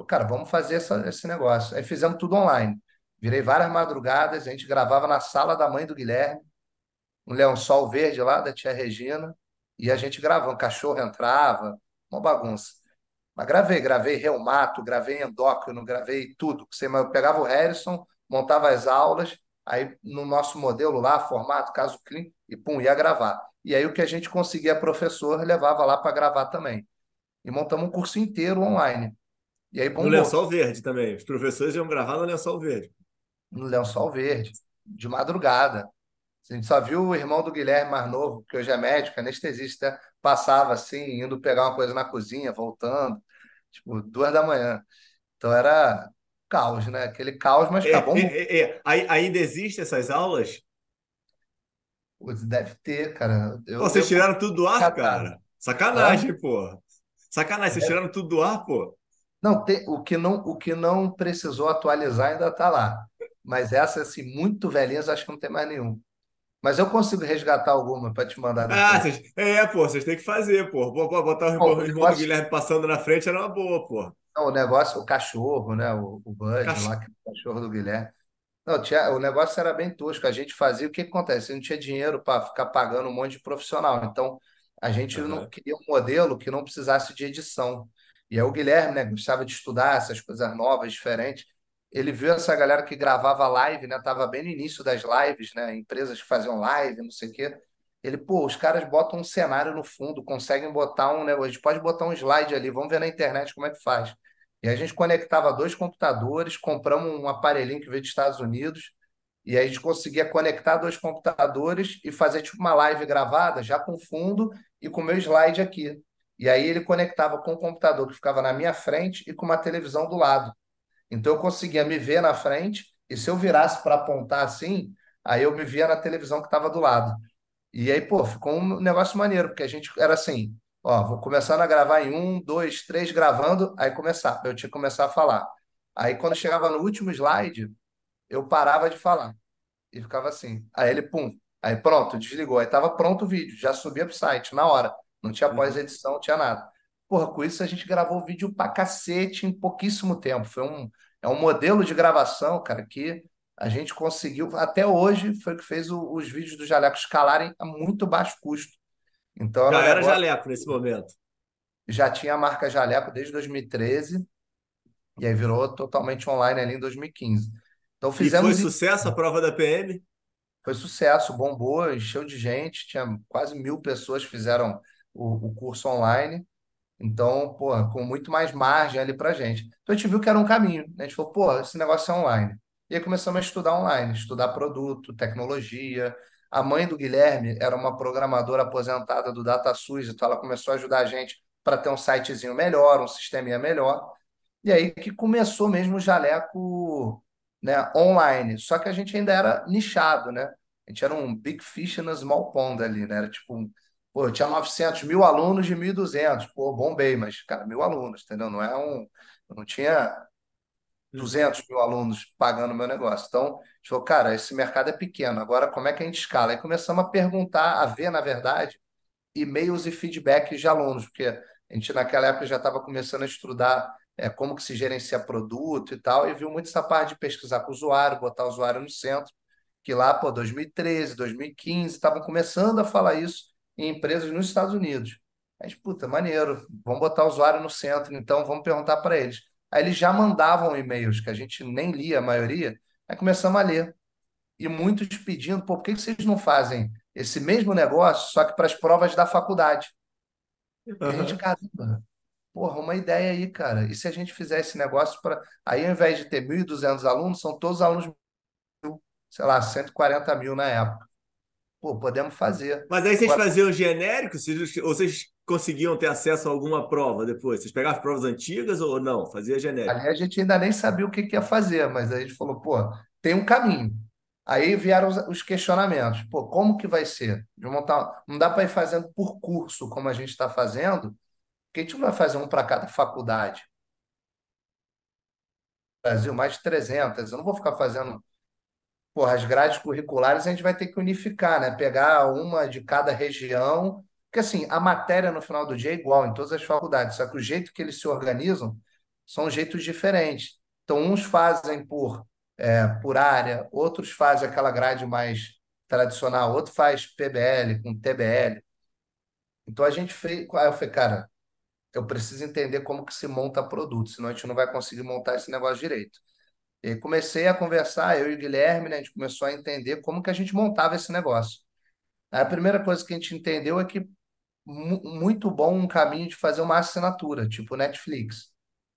Falei, cara, vamos fazer essa- esse negócio. Aí fizemos tudo online. Virei várias madrugadas, a gente gravava na sala da mãe do Guilherme, um lençol verde lá da tia Regina, e a gente gravando. O cachorro entrava, uma bagunça. Mas gravei, gravei reumato, gravei endócrino, gravei tudo. Eu pegava o Harrison, montava as aulas, aí no nosso modelo lá, formato, caso clínico, e pum, ia gravar. E aí o que a gente conseguia, professor, levava lá para gravar também. E montamos um curso inteiro online. E aí No bombou, lençol verde também. Os professores iam gravar no lençol verde. no lençol verde, de madrugada. A gente só viu o irmão do Guilherme mais novo, que hoje é médico, anestesista, passava assim, indo pegar uma coisa na cozinha, voltando, tipo, duas da manhã. Então era caos, né? Aquele caos, mas É, acabou muito. é, é, é. Aí- Ainda existem essas aulas? Putz, Deve ter, cara. Pô, Eu vocês devo tiraram tudo do ar, cara? Sacanagem, pô. Sacanagem, vocês tiraram tudo do ar, pô. Não, tem, o que não, o que não precisou atualizar ainda está lá. Mas essas, assim, muito velhinhas, acho que não tem mais nenhum. Mas eu consigo resgatar alguma para te mandar Ah, depois. vocês, é, pô, vocês têm que fazer, pô. Pô, pô, Botar o irmão, o negócio, Guilherme passando na frente era uma boa, pô. não, o negócio, o cachorro, né? O, o Bud lá, que é o cachorro do Guilherme. Não, tinha, o negócio era bem tosco. A gente fazia, o que que acontece? Não tinha dinheiro para ficar pagando um monte de profissional. Então, a gente não Aham. queria um modelo que não precisasse de edição. E aí o Guilherme, né, gostava de estudar essas coisas novas, diferentes. ele viu essa galera que gravava live, né? Tava bem no início das lives, né? Empresas que faziam live, não sei o quê. Ele, pô, os caras botam um cenário no fundo, conseguem botar um negócio, a gente pode botar um slide ali, vamos ver na internet como é que faz. E a gente conectava dois computadores, compramos um aparelhinho que veio dos Estados Unidos, e aí a gente conseguia conectar dois computadores e fazer tipo uma live gravada, já com fundo e com o meu slide aqui. E aí ele conectava com o computador que ficava na minha frente e com uma televisão do lado. Então eu conseguia me ver na frente, e se eu virasse para apontar assim, aí eu me via na televisão que estava do lado. E aí, pô, ficou um negócio maneiro, porque a gente era assim, ó, vou começando a gravar em um, dois, três, gravando, aí começar, eu tinha que começar a falar. Aí quando chegava no último slide, eu parava de falar e ficava assim. Aí ele, pum, aí pronto, desligou. Aí tava pronto o vídeo, já subia pro site na hora. Não tinha pós-edição, não tinha nada. Porra, com isso a gente gravou vídeo pra cacete em pouquíssimo tempo. Foi um, é um modelo de gravação, cara, que a gente conseguiu, até hoje, foi o que fez o, os vídeos do Jaleco escalarem a muito baixo custo. Então, já era Jaleco nesse momento. Já tinha a marca Jaleco desde 2013, e aí virou totalmente online ali em 2015. Então fizemos. E foi sucesso a prova da PM? Foi sucesso, bombou, encheu de gente, tinha quase mil pessoas que fizeram o, o curso online. Então, pô, com muito mais margem ali para gente. Então a gente viu que era um caminho. Né? A gente falou, pô, esse negócio é online. E aí começamos a estudar online, estudar produto, tecnologia. A mãe do Guilherme era uma programadora aposentada do DataSUS, então ela começou a ajudar a gente para ter um sitezinho melhor, um sisteminha melhor. E aí que começou mesmo o Jaleco né, online. Só que a gente ainda era nichado, né? A gente era um big fish in a small pond ali, né? Era tipo, um, pô, eu tinha 900 mil alunos de 1.200. Pô, bombei, mas, cara, mil alunos, entendeu? Não é um... Eu não tinha 200 mil alunos pagando o meu negócio. Então, a gente falou, cara, esse mercado é pequeno, agora como é que a gente escala? Aí começamos a perguntar, a ver, na verdade, e-mails e feedbacks de alunos, porque a gente naquela época já estava começando a estudar é, como que se gerencia produto e tal, e viu muito essa parte de pesquisar com o usuário, botar o usuário no centro, que lá, pô, 2013, 2015, estavam começando a falar isso em empresas nos Estados Unidos. A gente, puta, maneiro, vamos botar o usuário no centro, então vamos perguntar para eles. Aí eles já mandavam e-mails que a gente nem lia a maioria, aí começamos a ler. E muitos pedindo, pô, por que vocês não fazem esse mesmo negócio, só que para as provas da faculdade? Uhum. E a gente, caramba, Porra, uma ideia aí, cara. E se a gente fizer esse negócio para. Aí, ao invés de ter 1.200 alunos, são todos alunos, sei lá, 140 mil na época. Pô, podemos fazer. Mas aí vocês Agora... faziam genérico? Ou vocês conseguiam ter acesso a alguma prova depois? Vocês pegavam provas antigas ou não? Fazia genérico? Ali a gente ainda nem sabia o que, que ia fazer, mas a gente falou, pô, tem um caminho. Aí vieram os, os questionamentos. Pô, como que vai ser? De montar... Não dá para ir fazendo por curso, como a gente está fazendo, porque a gente não vai fazer um para cada faculdade. Brasil, mais de 300. Eu não vou ficar fazendo. Porra, as grades curriculares a gente vai ter que unificar, né? Pegar uma de cada região. Porque, assim, a matéria no final do dia é igual em todas as faculdades, só que o jeito que eles se organizam são jeitos diferentes. Então, uns fazem por, é, por área, outros fazem aquela grade mais tradicional, outro faz PBL com TBL. Então, a gente fez. Aí eu falei, cara, eu preciso entender como que se monta produto, senão a gente não vai conseguir montar esse negócio direito. E comecei a conversar, eu e o Guilherme, né, a gente começou a entender como que a gente montava esse negócio. A primeira coisa que a gente entendeu é que muito bom um caminho de fazer uma assinatura, tipo Netflix,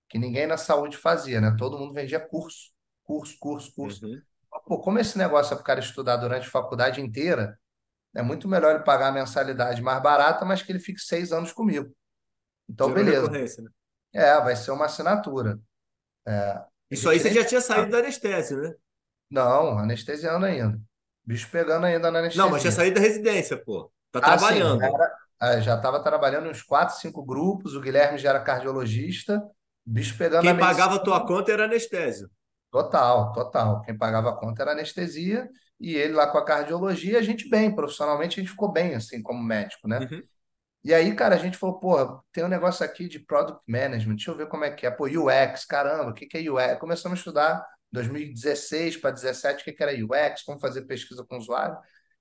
que ninguém na saúde fazia, né? Todo mundo vendia curso, curso, curso, curso. Uhum. Pô, como esse negócio é para o cara estudar durante a faculdade inteira, é muito melhor ele pagar a mensalidade mais barata, mas que ele fique seis anos comigo. Então, beleza. Né? É, vai ser uma assinatura. É, Isso aí você já tinha saído da anestesia, né? Não, anestesiando ainda. Bicho pegando ainda na anestesia. Não, mas tinha saído da residência, pô. Tá ah, trabalhando. Sim, era, é, já estava trabalhando em uns quatro, cinco grupos. O Guilherme já era cardiologista. Bicho pegando Quem pagava a tua conta era anestésio. Total, total. Quem pagava a conta era anestesia e ele lá com a cardiologia, a gente bem, profissionalmente a gente ficou bem, assim, como médico, né? Uhum. E aí, cara, a gente falou, pô, tem um negócio aqui de Product Management, deixa eu ver como é que é. Pô, UX, caramba, o que que é UX? Começamos a estudar 2016 para 2017 o que que era UX, como fazer pesquisa com o usuário.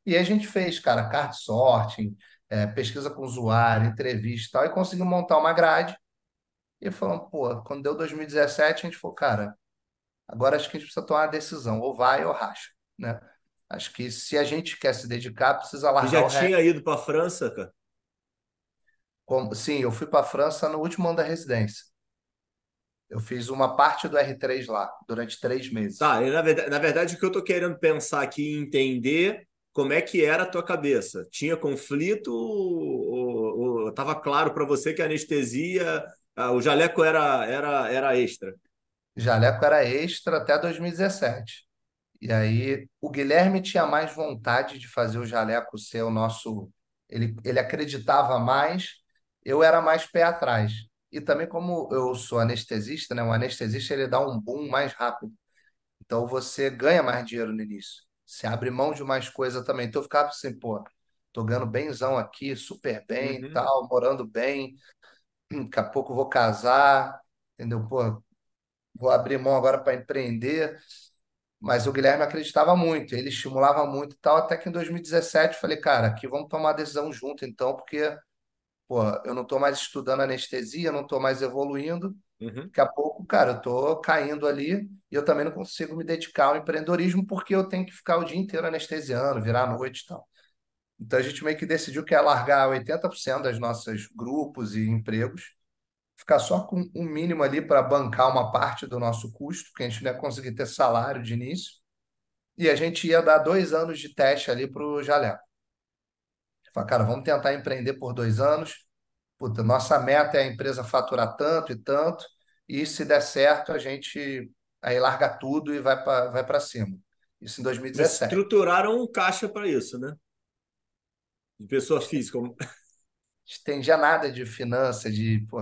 E aí a gente fez, cara, card sorting, é, pesquisa com o usuário, entrevista e tal, e conseguimos montar uma grade. E falamos, pô, quando deu 2017, a gente falou, cara, Agora acho que a gente precisa tomar uma decisão, ou vai ou racha, né? Acho que se a gente quer se dedicar, precisa largar já o resto. tinha ido para a França, cara? Sim, eu fui para a França no último ano da residência. Eu fiz uma parte do R3 lá, durante três meses. Tá, e na verdade, na verdade, o que eu tô querendo pensar aqui e entender como é que era a tua cabeça. Tinha conflito ou, ou tava claro para você que a anestesia, ah, o jaleco era, era, era extra? Jaleco era extra até 2017. E aí o Guilherme tinha mais vontade de fazer o Jaleco ser o nosso. Ele, ele acreditava mais, eu era mais pé atrás. E também, como eu sou anestesista, né? O anestesista ele dá um boom mais rápido. Então você ganha mais dinheiro no início. Você abre mão de mais coisa também. Então eu ficava assim, pô, tô ganhando benzão aqui, super bem, Uhum. tal, morando bem. Daqui a pouco vou casar, entendeu? Pô, vou abrir mão agora para empreender. Mas o Guilherme acreditava muito, ele estimulava muito e tal, até que em 2017 eu falei, cara, aqui vamos tomar a decisão junto então, porque, pô, eu não estou mais estudando anestesia, não estou mais evoluindo, Uhum. daqui a pouco, cara, eu estou caindo ali e eu também não consigo me dedicar ao empreendedorismo porque eu tenho que ficar o dia inteiro anestesiando, virar à noite e tal. Então a gente meio que decidiu que ia largar 80% das nossas grupos e empregos, ficar só com um mínimo ali para bancar uma parte do nosso custo, porque a gente não ia conseguir ter salário de início e a gente ia dar dois anos de teste ali para o Jaleco. Falei, cara, vamos tentar empreender por dois anos. Puta, nossa meta é a empresa faturar tanto e tanto, e se der certo, a gente aí larga tudo e vai para vai cima. Isso em Mas 2017. estruturaram um caixa para isso, né? De pessoa física. Gente entendia nada de finança, de, pô,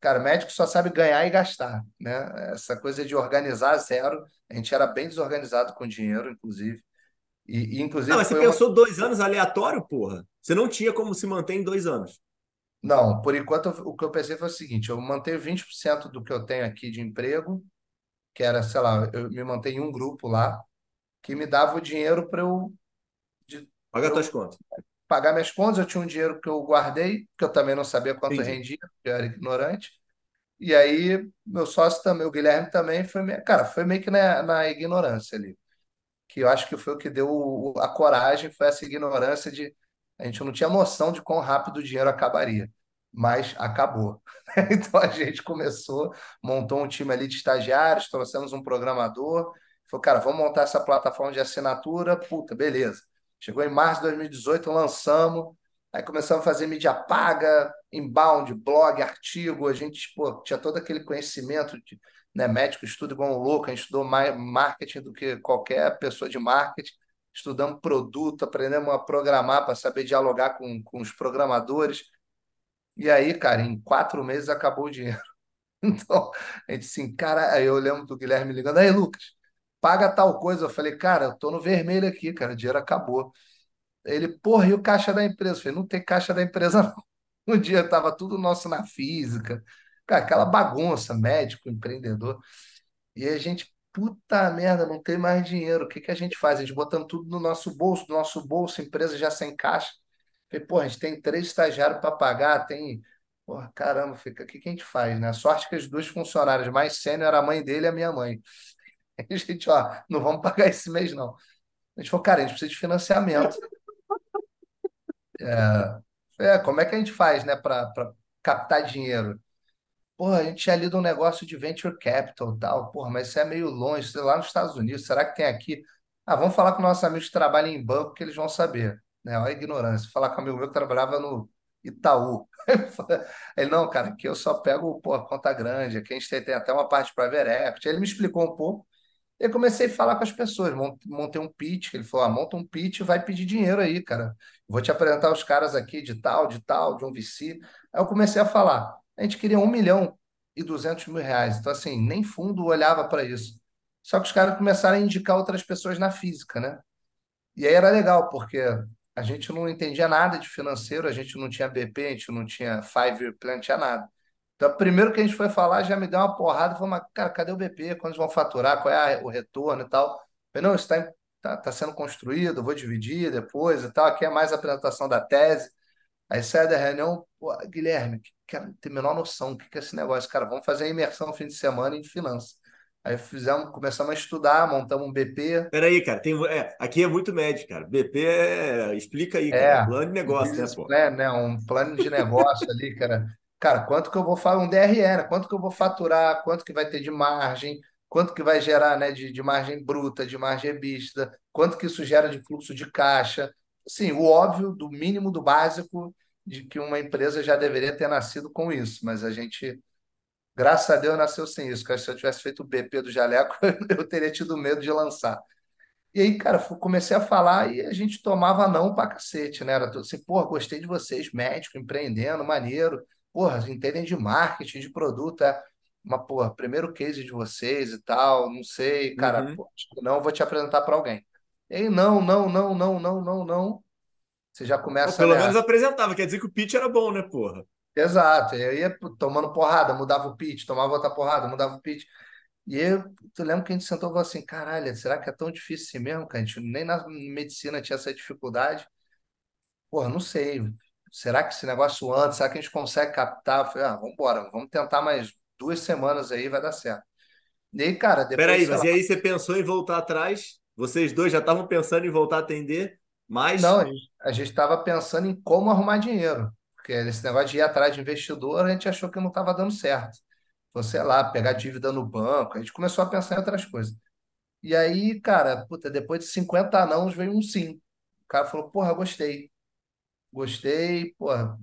cara, médico só sabe ganhar e gastar, né? Essa coisa de organizar zero, a gente era bem desorganizado com dinheiro, inclusive. E, e, Não, inclusive mas você foi uma pensou dois anos aleatório, porra. Você não tinha como se manter em dois anos. Não, por enquanto o que eu pensei foi o seguinte: eu mantenho 20% do que eu tenho aqui de emprego, que era, sei lá, eu me mantenho em um grupo lá, que me dava o dinheiro para eu, de- Paga pra tuas eu contas. pagar minhas contas. Eu tinha um dinheiro que eu guardei, que eu também não sabia quanto Entendi. rendia, porque eu era ignorante. E aí, meu sócio também, o Guilherme também, foi, meio- cara, foi meio que na, na ignorância ali. Que eu acho que foi o que deu a coragem, foi essa ignorância de a gente não tinha noção de quão rápido o dinheiro acabaria, mas acabou. Então a gente começou, montou um time ali de estagiários, trouxemos um programador, falou, cara, vamos montar essa plataforma de assinatura, puta, beleza. Chegou em março de 2018, lançamos, aí começamos a fazer mídia paga, inbound, blog, artigo, a gente, pô, tinha todo aquele conhecimento de né? Médico estuda igual um louco, a gente estudou mais marketing do que qualquer pessoa de marketing. Estudamos produto, aprendemos a programar para saber dialogar com, com os programadores. E aí, cara, em quatro meses acabou o dinheiro. Então, a gente assim, cara, aí eu lembro do Guilherme ligando, aí, Lucas, paga tal coisa. Eu falei, cara, eu tô no vermelho aqui, cara, o dinheiro acabou. Ele, porra, e o caixa da empresa? Eu falei, não tem caixa da empresa, não. Um dia estava tudo nosso na física. Cara, aquela bagunça, médico, empreendedor. E a gente, puta merda, não tem mais dinheiro. O que que a gente faz? A gente botando tudo no nosso bolso, no nosso bolso, empresa já sem caixa. Falei, pô, a gente tem três estagiários para pagar, tem. Porra, caramba, fica, o que que a gente faz, né? Sorte que as duas funcionárias mais sênior era a mãe dele e a minha mãe. A gente, ó, não vamos pagar esse mês, não. A gente falou, cara, a gente precisa de financiamento. É, como é que a gente faz, né, para captar dinheiro? Porra, a gente tinha lido um negócio de venture capital tal. Porra, mas isso é meio longe, sei lá nos Estados Unidos. Será que tem aqui? Ah, vamos falar com nossos amigos que trabalham em banco que eles vão saber, né? Olha a ignorância. Falar com um amigo meu que trabalhava no Itaú. Ele, não, cara, aqui eu só pego, pô, conta grande. Aqui a gente tem, tem até uma parte para ver equity. Ele me explicou um pouco. Eu comecei a falar com as pessoas, mon- montei um pitch, ele falou, ah, monta um pitch e vai pedir dinheiro aí, cara. Vou te apresentar os caras aqui de tal, de tal, de um VC. Aí eu comecei a falar. A gente queria um milhão e duzentos mil reais. Então, assim, nem fundo olhava para isso. Só que os caras começaram a indicar outras pessoas na física, né? E aí era legal, porque a gente não entendia nada de financeiro, a gente não tinha BP, a gente não tinha five-year plan, não tinha nada. Então, primeiro que a gente foi falar, já me deu uma porrada, falou, mas, cara, cadê o BP? Quando eles vão faturar? Qual é a- o retorno e tal? Eu não, isso está tá, tá sendo construído, vou dividir depois e tal. Aqui é mais a apresentação da tese. Aí sai da reunião, pô, Guilherme, quero ter a menor noção do que que é esse negócio, cara. Vamos fazer a imersão no fim de semana em finanças. Aí fizemos, começamos a estudar, montamos um BP. Peraí, cara, tem, é, aqui é muito médio, cara. BP é. Explica aí, cara. É, Plano de negócio, né, pô? plan, né? Um plano de negócio ali, cara. Cara, quanto que eu vou fazer um DRE, né? Quanto que eu vou faturar, quanto que vai ter de margem, quanto que vai gerar, né, de, de margem bruta, de margem EBITDA, quanto que isso gera de fluxo de caixa. Sim, o óbvio, do mínimo, do básico, de que uma empresa já deveria ter nascido com isso, mas a gente, graças a Deus, nasceu sem isso. Porque se eu tivesse feito o BP do Jaleco, eu teria tido medo de lançar. E aí, cara, comecei a falar e a gente tomava não pra cacete, né? Era tudo assim, porra, gostei de vocês, médico, empreendendo, maneiro. Porra, entendem de marketing, de produto, é uma, porra, primeiro case de vocês e tal, não sei, cara, Uhum. pô, não, vou te apresentar para alguém. E aí, não, não, não, não, não, não, não. Você já Pô, começa, pelo né? menos apresentava, quer dizer que o pitch era bom, né, porra? Exato. E aí ia tomando porrada, mudava o pitch, tomava outra porrada, mudava o pitch. E eu, tu lembra que a gente sentou e falou assim, caralho, será que é tão difícil assim mesmo, cara? A gente nem na medicina tinha essa dificuldade. Porra, não sei. Será que esse negócio anda? Será que a gente consegue captar? Eu falei, ah, vamos embora, vamos tentar mais duas semanas aí, vai dar certo. E aí, cara, depois, Peraí, mas lá, e aí você pensou em voltar atrás? Vocês dois já estavam pensando em voltar a atender, não, mas. gente a gente estava pensando em como arrumar dinheiro. Porque esse negócio de ir atrás de investidor, a gente achou que não estava dando certo. Então, sei lá, pegar dívida no banco, a gente começou a pensar em outras coisas. E aí, cara, puta, depois de 50 anãos veio um sim. O cara falou, porra, gostei. Gostei, porra,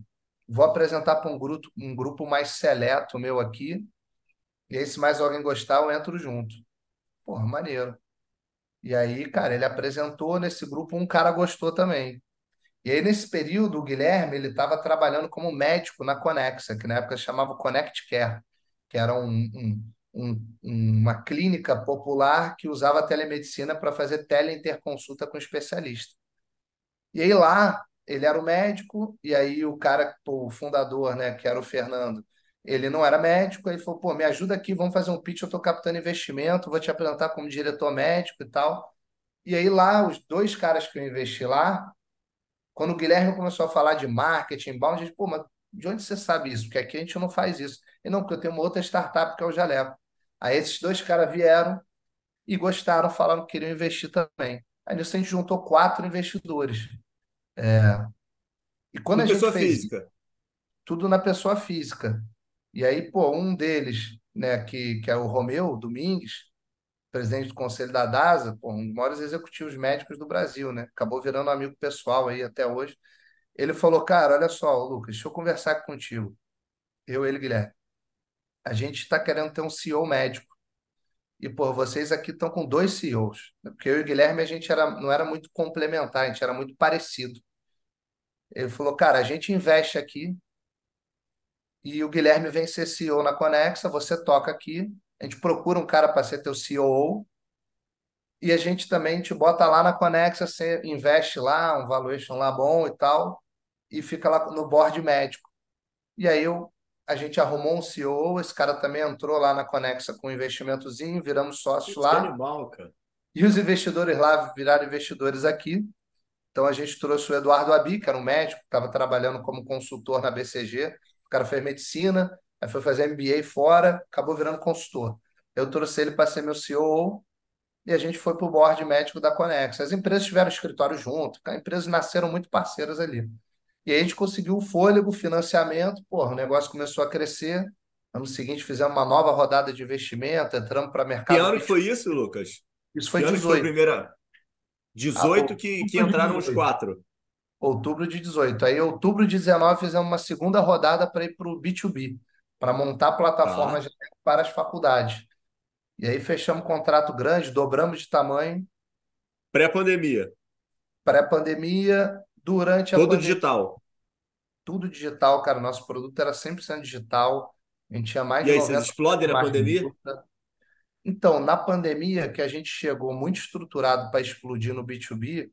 vou apresentar para um grupo, um grupo mais seleto meu aqui. E aí, se mais alguém gostar, eu entro junto. Porra, maneiro. E aí, cara, ele apresentou nesse grupo, um cara gostou também. E aí, nesse período, o Guilherme, ele estava trabalhando como médico na Conexa, que na época chamava Connect Care, que era um, um- um- uma clínica popular que usava telemedicina para fazer teleinterconsulta com especialista. E aí lá, ele era o médico, e aí o cara, o fundador, né, que era o Fernando, ele não era médico, aí ele falou, pô, me ajuda aqui, vamos fazer um pitch, eu estou captando investimento, vou te apresentar como diretor médico e tal. E aí lá, os dois caras que eu investi lá, quando o Guilherme começou a falar de marketing, inbound, a gente, pô, mas de onde você sabe isso? Porque aqui a gente não faz isso. E não, porque eu tenho uma outra startup que é o Jaleco. Aí esses dois caras vieram e gostaram, falaram que queriam investir também. Aí nisso a gente juntou quatro investidores. E quando Tudo a gente pessoa fez física. tudo na pessoa física. E aí, pô, um deles, né, que, que é o Romeu Domingues, presidente do conselho da DASA, pô, um dos maiores executivos médicos do Brasil, né? Acabou virando amigo pessoal aí até hoje. Ele falou, cara, olha só, Lucas, deixa eu conversar contigo. Eu, ele, Guilherme. A gente está querendo ter um CEO médico. E, pô, vocês aqui estão com dois CEOs. né? Porque eu e o Guilherme, a gente era, não era muito complementar, a gente era muito parecido. Ele falou, cara, a gente investe aqui e o Guilherme vem ser CEO na Conexa, você toca aqui, a gente procura um cara para ser teu COO e a gente também te bota lá na Conexa, você investe lá, um valuation lá bom e tal, e fica lá no board médico. E aí eu, a gente arrumou um CEO, esse cara também entrou lá na Conexa com um investimentozinho, viramos sócios lá, animal, cara. e os investidores lá viraram investidores aqui. Então a gente trouxe o Eduardo Abi, que era um médico, que estava trabalhando como consultor na BCG. O cara fez medicina, aí foi fazer MBA fora, acabou virando consultor. Eu trouxe ele para ser meu CEO e a gente foi para o board médico da Conex. As empresas tiveram escritório junto, as empresas nasceram muito parceiras ali. E aí a gente conseguiu o fôlego, financiamento, porra, o negócio começou a crescer. Ano seguinte fizemos uma nova rodada de investimento, entramos para Que mercado ano que B2B. foi isso, Lucas? Isso Que foi ano que foi a 18. primeira? Ah, 18 que, que de entraram os 18. quatro. Outubro de 18. Aí, outubro de 19, fizemos uma segunda rodada para ir para o B2B, para montar plataformas para as faculdades. E aí fechamos um contrato grande, dobramos de tamanho, Pré-pandemia. pré-pandemia, durante a Todo pandemia, digital. tudo digital, cara. Nosso produto era 100% digital, a gente tinha mais E aí, vocês 90% explodem de na pandemia? Então, na pandemia, que a gente chegou muito estruturado para explodir no B2B,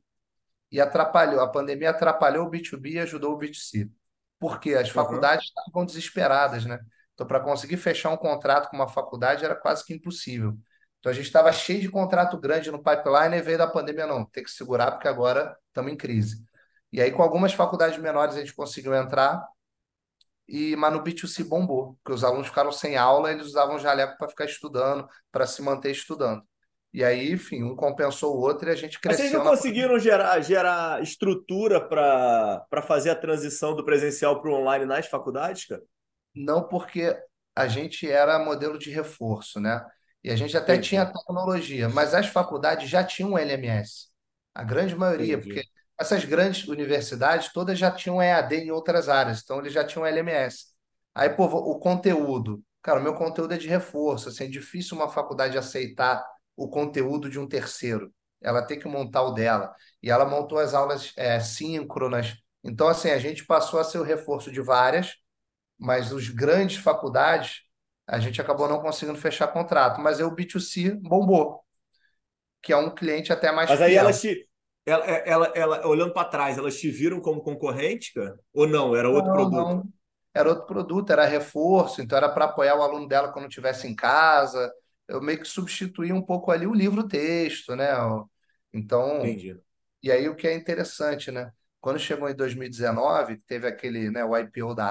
e atrapalhou, a pandemia atrapalhou o B2B e ajudou o B2C. Porque as Aham. faculdades estavam desesperadas, né? Então, para conseguir fechar um contrato com uma faculdade era quase que impossível. Então, a gente estava cheio de contrato grande no pipeline e veio da pandemia, não, tem que segurar porque agora estamos em crise. E aí, com algumas faculdades menores, a gente conseguiu entrar e mas no B2C bombou, porque os alunos ficaram sem aula, eles usavam jaleco para ficar estudando, para se manter estudando. E aí, enfim, um compensou o outro e a gente Mas vocês cresceu não na... conseguiram gerar, gerar estrutura para fazer a transição do presencial para o online nas faculdades, cara? Não porque a gente era modelo de reforço, né? E a gente até tinha Entendi, tecnologia, mas as faculdades já tinham LMS. A grande maioria, porque entendi. essas grandes universidades todas já tinham EAD em outras áreas, então eles já tinham LMS. Aí, pô, o conteúdo. Cara, o meu conteúdo é de reforço, assim, é difícil uma faculdade aceitar o conteúdo de um terceiro. Ela tem que montar o dela. E ela montou as aulas é, síncronas. Então, assim, a gente passou a ser o reforço de várias, mas os grandes faculdades, a gente acabou não conseguindo fechar contrato. Mas aí o B2C bombou, que é um cliente até mais Mas aí fiel. elas te. Ela, ela, ela, olhando para trás, elas te viram como concorrente, cara? Ou não? Era outro Não, produto? não. Era outro produto, era reforço, então era para apoiar o aluno dela quando estivesse em casa. Eu meio que substituí um pouco ali o livro-texto, né? Então, Entendi. e aí o que é interessante, né? Quando chegou em 2019, que teve aquele, né, o IPO da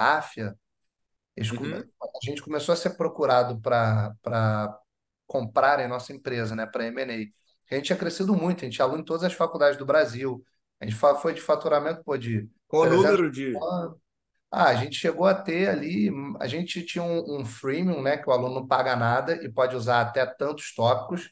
come- Uhum. a gente começou a ser procurado para para comprarem nossa empresa, né, para M&A. A gente tinha crescido muito, a gente tinha aluno em todas as faculdades do Brasil. A gente foi de faturamento, pô, de Qual o 300 número de. Ah, a gente chegou a ter ali, a gente tinha um, um freemium, né, que o aluno não paga nada e pode usar até tantos tópicos,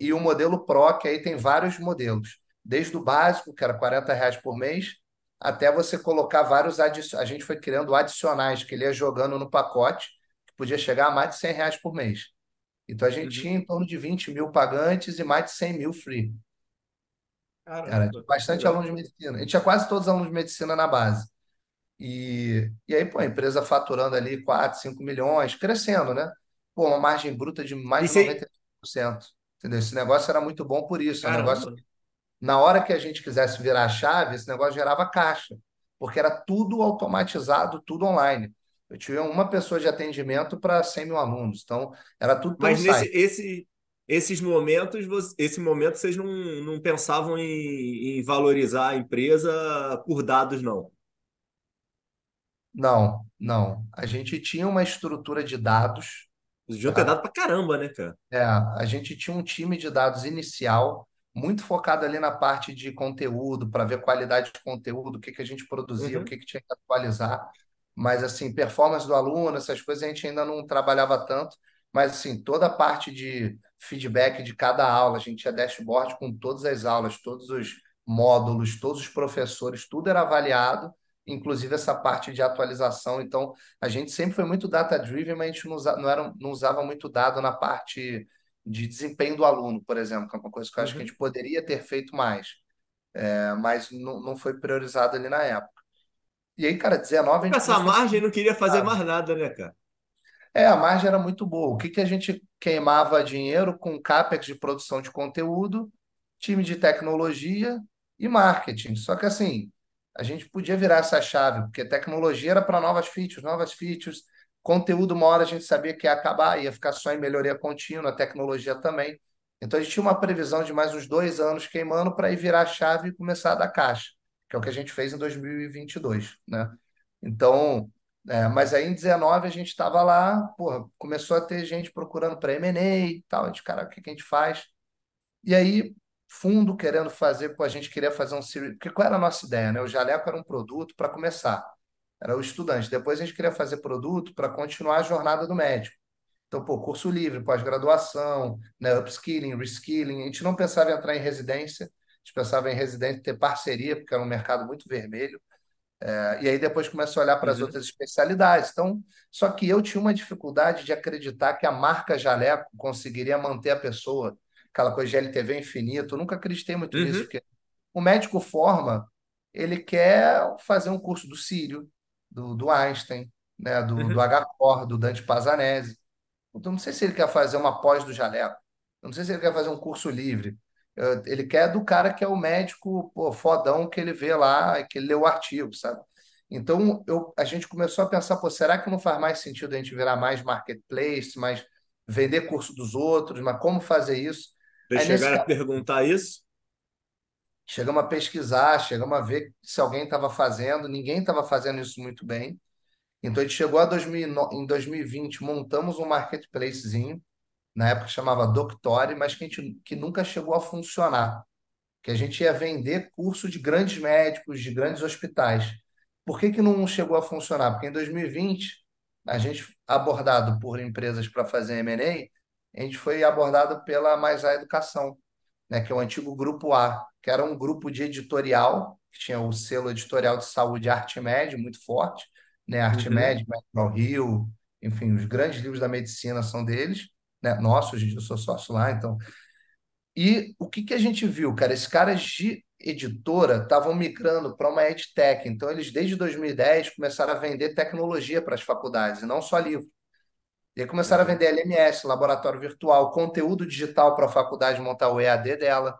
e o modelo Pro, que aí tem vários modelos, desde o básico, que era 40 reais por mês, até você colocar vários, adi- a gente foi criando adicionais, que ele ia jogando no pacote, que podia chegar a mais de 100 reais por mês. Então a gente Uhum. tinha em torno de 20 mil pagantes e mais de 100 mil free. Era Caramba, bastante legal. aluno de medicina. A gente tinha quase todos os alunos de medicina na base. E, e aí, pô, a empresa faturando ali 4 5 milhões, crescendo, né? Pô, uma margem bruta de mais de se. 95%. Entendeu? Esse negócio era muito bom por isso. É um negócio, na hora que a gente quisesse virar a chave, esse negócio gerava caixa, porque era tudo automatizado, tudo online. Eu tinha uma pessoa de atendimento para 100 mil alunos, então era tudo pelo Mas nesse, esse, esses momentos, esse momento vocês não, não pensavam em, em valorizar a empresa por dados, não. Não, não. A gente tinha uma estrutura de dados, Vocês deviam ter tá? dado pra caramba, né, cara? É, a gente tinha um time de dados inicial, muito focado ali na parte de conteúdo, para ver qualidade de conteúdo, o que que a gente produzia, o Uhum. que que tinha que atualizar. Mas, assim, performance do aluno, essas coisas a gente ainda não trabalhava tanto. Mas, assim, toda a parte de feedback de cada aula, a gente tinha dashboard com todas as aulas, todos os módulos, todos os professores, tudo era avaliado, inclusive essa parte de atualização. Então, a gente sempre foi muito data-driven, mas a gente não, usa, não, era, não usava muito dado na parte de desempenho do aluno, por exemplo, que é uma coisa que eu acho que a Uhum. gente poderia ter feito mais, é, mas não, não foi priorizado ali na época. E aí, cara, 19 a Com essa margem não queria fazer mais nada, né, cara? é, a margem era muito boa. O que que a gente queimava dinheiro com CapEx de produção de conteúdo, time de tecnologia e marketing. Só que assim, a gente podia virar essa chave, porque tecnologia era para novas features, novas features. Conteúdo, uma hora a gente sabia que ia acabar, ia ficar só em melhoria contínua, tecnologia também. Então a gente tinha uma previsão de mais uns dois anos queimando para ir virar a chave e começar a dar caixa, que é o que a gente fez em 2022, né? Então. É, mas aí em 19 a gente estava lá, porra, começou a ter gente procurando para M&A e tal. A gente, cara, o que que a gente faz? E aí, fundo querendo fazer, pô, a gente queria fazer um series, porque qual era a nossa ideia, né? O jaleco era um produto para começar, era o estudante. Depois a gente queria fazer produto para continuar a jornada do médico. Então, pô, curso livre, pós-graduação, né, upskilling, reskilling. A gente não pensava em entrar em residência, a gente pensava em residência ter parceria, porque era um mercado muito vermelho. E aí depois começou a olhar para as Uhum. outras especialidades. Então, só que eu tinha uma dificuldade de acreditar que a marca Jaleco conseguiria manter a pessoa, aquela coisa de LTV infinito. Eu nunca acreditei muito nisso, Uhum. porque o médico forma, ele quer fazer um curso do Círio, do, do Einstein, né, do, do Uhum. HCOR, do Dante Pazanese. Então, não sei se ele quer fazer uma pós do Jaleco. Eu não sei se ele quer fazer um curso livre. Ele quer do cara que é o médico, pô, fodão que ele vê lá, que ele lê o artigo, sabe? Então, eu, a gente começou a pensar, pô, será que não faz mais sentido a gente virar mais marketplace, mais vender curso dos outros, mas como fazer isso? Vocês nesse chegaram a perguntar isso? chegamos a pesquisar, chegamos a ver se alguém estava fazendo, ninguém estava fazendo isso muito bem. Então a gente chegou a 2000, em 2020, montamos um marketplacezinho, na época chamava Doctore, mas que, a gente, que nunca chegou a funcionar. Que a gente ia vender curso de grandes médicos, de grandes hospitais. Por que, que não chegou a funcionar? Porque em 2020, a gente, abordado por empresas para fazer M&A, a gente foi abordado pela Mais A Educação, né, que é o antigo Grupo A, que era um grupo de editorial, que tinha o selo editorial de saúde Arte Média, muito forte, né, Arte Uhum. Medical Rio, enfim, os grandes livros da medicina são deles, né, nossos, eu sou sócio lá, então. E o que, que a gente viu, cara? Esses caras de editora estavam migrando para uma edtech, então eles desde 2010 começaram a vender tecnologia para as faculdades, e não só livro. E aí começaram a vender LMS, laboratório virtual, conteúdo digital para a faculdade montar o EAD dela.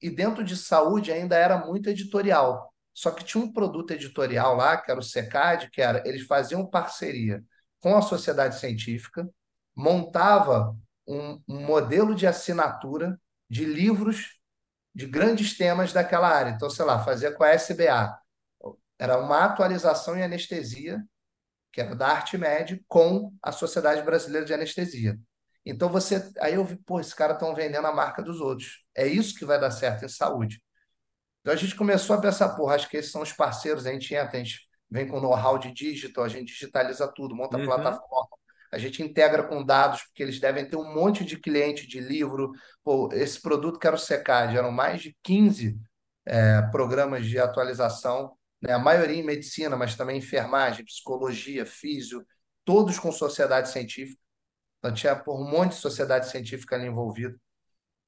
E dentro de saúde ainda era muito editorial. Só que tinha um produto editorial lá, que era o SECAD, que era, eles faziam parceria com a sociedade científica, montava um, um modelo de assinatura de livros de grandes temas daquela área. Então, sei lá, fazia com a SBA. Era uma atualização em anestesia que era da Arte Med, com a Sociedade Brasileira de Anestesia. Então você, aí eu vi, pô, esses caras estão vendendo a marca dos outros. É isso que vai dar certo em saúde. Então a gente começou a pensar, porra, acho que esses são os parceiros, a gente entra, a gente vem com know-how de digital, a gente digitaliza tudo, monta Uhum. plataforma, a gente integra com dados, porque eles devem ter um monte de cliente de livro. Pô, esse produto que era o SECAD, eram mais de 15 é, programas de atualização né? a maioria em medicina, mas também enfermagem, psicologia, físio, todos com sociedade científica. Então, tinha por um monte de sociedade científica ali envolvida.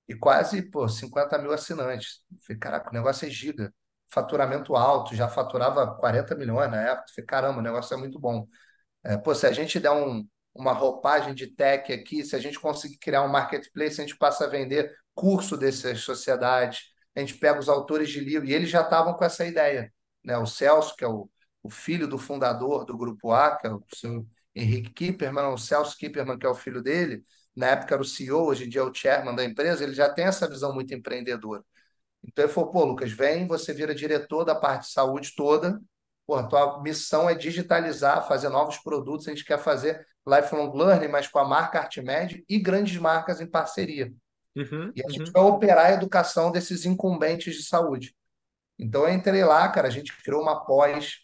E quase, pô, 50 mil assinantes. Falei, caraca, o negócio é giga. Faturamento alto, já faturava 40 milhões na época. Falei, caramba, o negócio é muito bom. É, pô, se a gente der um, uma roupagem de tech aqui, se a gente conseguir criar um marketplace, a gente passa a vender curso dessas sociedades, a gente pega os autores de livro, e eles já estavam com essa ideia. Né? O Celso, que é o, o filho do fundador do Grupo A, que é o seu Henrique Kipperman, o Celso Kipperman, que é o filho dele, na época era o CEO, hoje em dia é o chairman da empresa, ele já tem essa visão muito empreendedora. Então ele falou, pô, Lucas, vem, você vira diretor da parte de saúde toda, pô, a tua missão é digitalizar, fazer novos produtos, a gente quer fazer lifelong learning, mas com a marca Artmed e grandes marcas em parceria. Uhum. E a gente Uhum. vai operar a educação desses incumbentes de saúde. Então eu entrei lá, cara, a gente criou uma pós,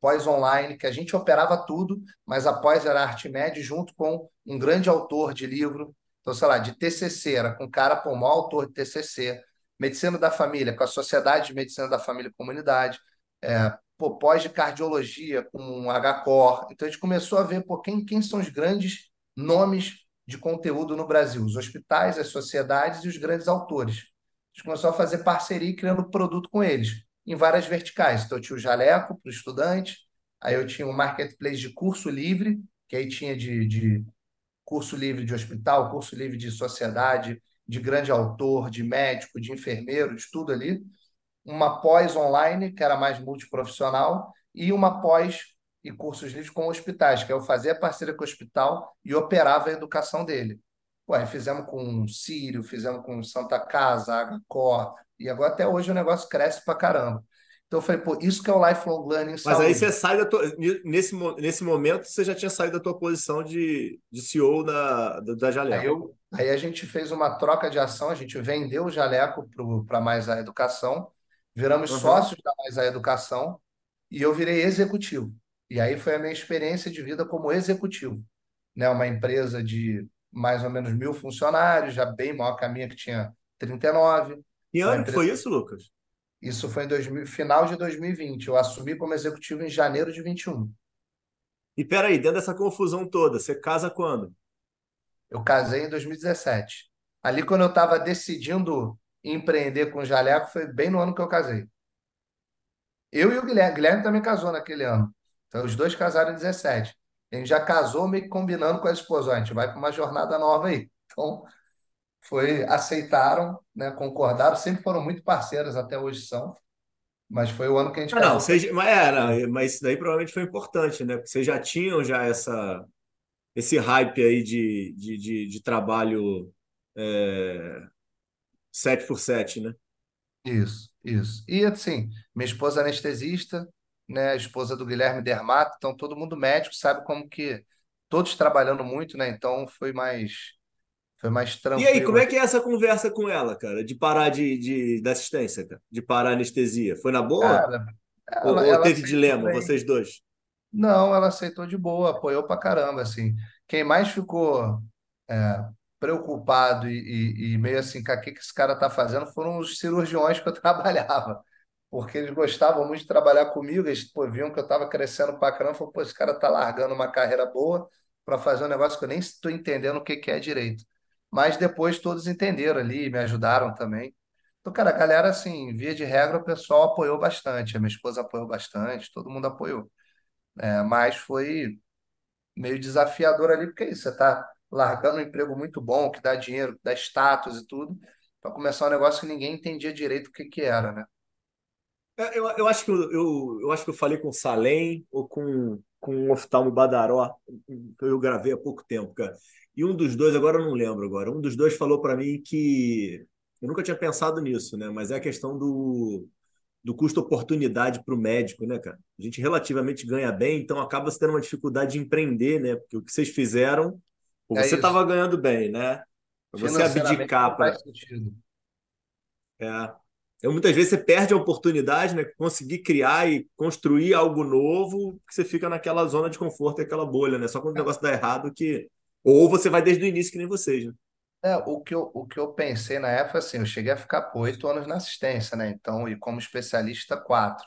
pós online, que a gente operava tudo, mas a pós era Artmed junto com um grande autor de livro, então, sei lá, de TCC, era com um cara, o maior autor de TCC, Medicina da Família, com a Sociedade de Medicina da Família e Comunidade, é, pô, pós de cardiologia com um HCOR. Então a gente começou a ver pô, quem, quem são os grandes nomes de conteúdo no Brasil, os hospitais, as sociedades e os grandes autores. A gente começou a fazer parceria criando produto com eles, em várias verticais. Então eu tinha o Jaleco para o estudante, aí eu tinha o Marketplace de curso livre, que aí tinha de, de curso livre de hospital, curso livre de sociedade, de grande autor, de médico, de enfermeiro, de tudo ali. Uma pós online, que era mais multiprofissional, e uma pós e cursos livres com hospitais, que eu fazia parceria com o hospital e operava a educação dele. Ué, fizemos com Sírio, fizemos com Santa Casa, Agacor, e agora até hoje o negócio cresce pra caramba. Então eu falei, pô, isso que é o lifelong learning Mas aí saúde. você sai da tua. Nesse, nesse momento, você já tinha saído da tua posição de, de CEO da, da Jaleco. Aí, eu, aí a gente fez uma troca de ação, a gente vendeu o Jaleco para mais a educação, viramos Uhum. sócios da mais a educação e eu virei executivo. E aí foi a minha experiência de vida como executivo. Né? Uma empresa de mais ou menos mil funcionários, já bem maior que a minha, que tinha 39. Que Uma ano que foi isso, Lucas? Isso foi em 2000, final de 2020. Eu assumi como executivo em janeiro de 21. E peraí, dentro dessa confusão toda, você casa quando? Eu casei em 2017. Ali, quando eu estava decidindo empreender com o Jaleco, foi bem no ano que eu casei. Eu e o Guilherme. Guilherme também casou naquele ano. Então, os dois casaram em 17. A gente já casou meio que combinando com a esposa. A gente vai para uma jornada nova aí. Então, foi, aceitaram, né, concordaram. Sempre foram muito parceiras, até hoje são. Mas foi o ano que a gente Ah, não, vocês, mas, é, não, mas isso daí provavelmente foi importante, né? Porque vocês já tinham já essa, esse hype aí de, de, de, de trabalho é, 7 por 7, né? Isso, isso. E assim, minha esposa é anestesista, né? A esposa do Guilherme Dermato, então todo mundo médico sabe como que todos trabalhando muito, né? Então foi mais foi mais E aí, tranquilo como é que é essa conversa com ela, cara? De parar de, de, da assistência, cara? De parar a anestesia? Foi na boa? Cara, Ou, ela, ou ela teve aceitou dilema, bem. vocês dois? Não, ela aceitou de boa, apoiou pra caramba, assim. Quem mais ficou é, preocupado e, e- e meio assim, o que que esse cara tá fazendo foram os cirurgiões que eu trabalhava. Porque eles gostavam muito de trabalhar comigo, eles pô, viam que eu estava crescendo pra caramba, falaram, pô, esse cara tá largando uma carreira boa para fazer um negócio que eu nem estou entendendo o que que é direito. Mas depois todos entenderam ali, me ajudaram também. Então, cara, a galera, assim, via de regra, o pessoal apoiou bastante, a minha esposa apoiou bastante, todo mundo apoiou. É, mas foi meio desafiador ali, porque é isso, você está largando um emprego muito bom, que dá dinheiro, que dá status e tudo, para começar um negócio que ninguém entendia direito o que que era, né? É, Eu, eu acho que eu, eu, eu acho que eu falei com o Salem ou com, com o Oftalmo Badaró, que eu gravei há pouco tempo, cara. E um dos dois, agora eu não lembro agora, um dos dois falou para mim que eu nunca tinha pensado nisso, né? Mas é a questão do, do custo-oportunidade para o médico, né, cara? A gente relativamente ganha bem, então acaba se tendo uma dificuldade de empreender, né? Porque o que vocês fizeram, pô, É você estava ganhando bem, né? Pra Você abdicar para. É. Eu, muitas vezes você perde a oportunidade, né? Conseguir criar e construir algo novo, que você fica naquela zona de conforto e aquela bolha, né? Só quando o negócio dá errado que. Ou você vai desde o início, que nem vocês, né? É, o que eu, o que eu pensei na época, assim, eu cheguei a ficar por oito anos na assistência, né? Então, e como especialista, quatro.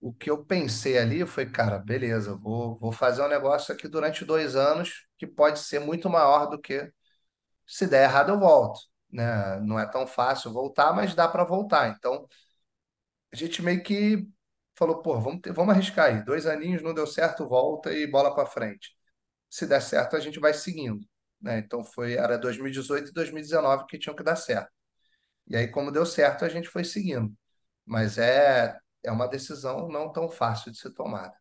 O que eu pensei ali foi, cara, beleza, vou, vou fazer um negócio aqui durante dois anos que pode ser muito maior do que se der errado eu volto, né? Não é tão fácil voltar, mas dá para voltar. Então, a gente meio que falou, pô, vamos ter- vamos arriscar aí. Dois aninhos não deu certo, volta e bola para frente. Se der certo, a gente vai seguindo, né? Então foi era 2018 e 2019 que tinham que dar certo. E aí, como deu certo, a gente foi seguindo. Mas é é uma decisão não tão fácil de ser tomada.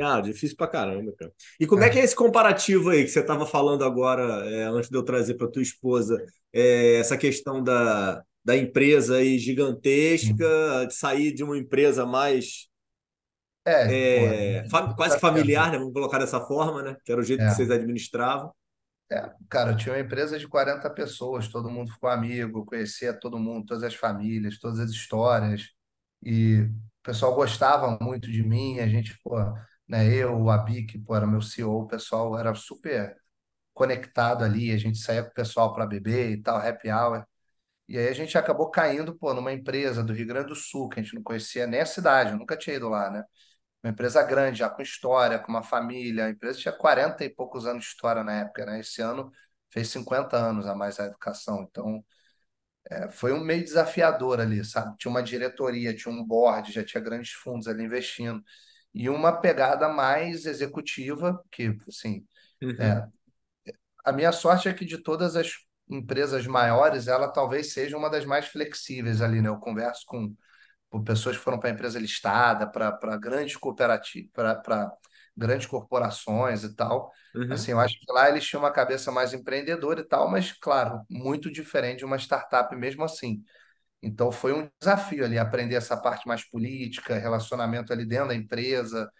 Ah, difícil pra caramba, cara. E como é que é É, esse comparativo aí que você estava falando agora, é, antes de eu trazer para tua esposa, é, essa questão da, da empresa aí gigantesca, de sair de uma empresa mais É, é é, quase familiar, né? Vamos colocar dessa forma, né? Que era o jeito que É. vocês administravam. É, cara, eu tinha uma empresa de 40 pessoas, todo mundo ficou amigo, conhecia todo mundo, todas as famílias, todas as histórias, e o pessoal gostava muito de mim, a gente, pô, né, eu, o Abi, que, pô, era meu CEO, o pessoal era super conectado ali, a gente saía com o pessoal para beber e tal, happy hour, e aí a gente acabou caindo, pô, numa empresa do Rio Grande do Sul, que a gente não conhecia nem a cidade, eu nunca tinha ido lá, né? Uma empresa grande, já com história, com uma família. A empresa tinha 40 e poucos anos de história na época, né? Esse ano fez 50 anos a mais a educação. Então, é, foi um meio desafiador ali, sabe? Tinha uma diretoria, tinha um board, já tinha grandes fundos ali investindo. E uma pegada mais executiva, que, assim, Uhum, é, a minha sorte é que de todas as empresas maiores, ela talvez seja uma das mais flexíveis ali, né? Eu converso com por pessoas que foram para a empresa listada, para grandes cooperativas, para grandes corporações e tal. uhum. Assim, eu acho que lá eles tinham uma cabeça mais empreendedora e tal, mas, claro, muito diferente de uma startup mesmo assim. Então, foi um desafio ali aprender essa parte mais política, relacionamento ali dentro da empresa,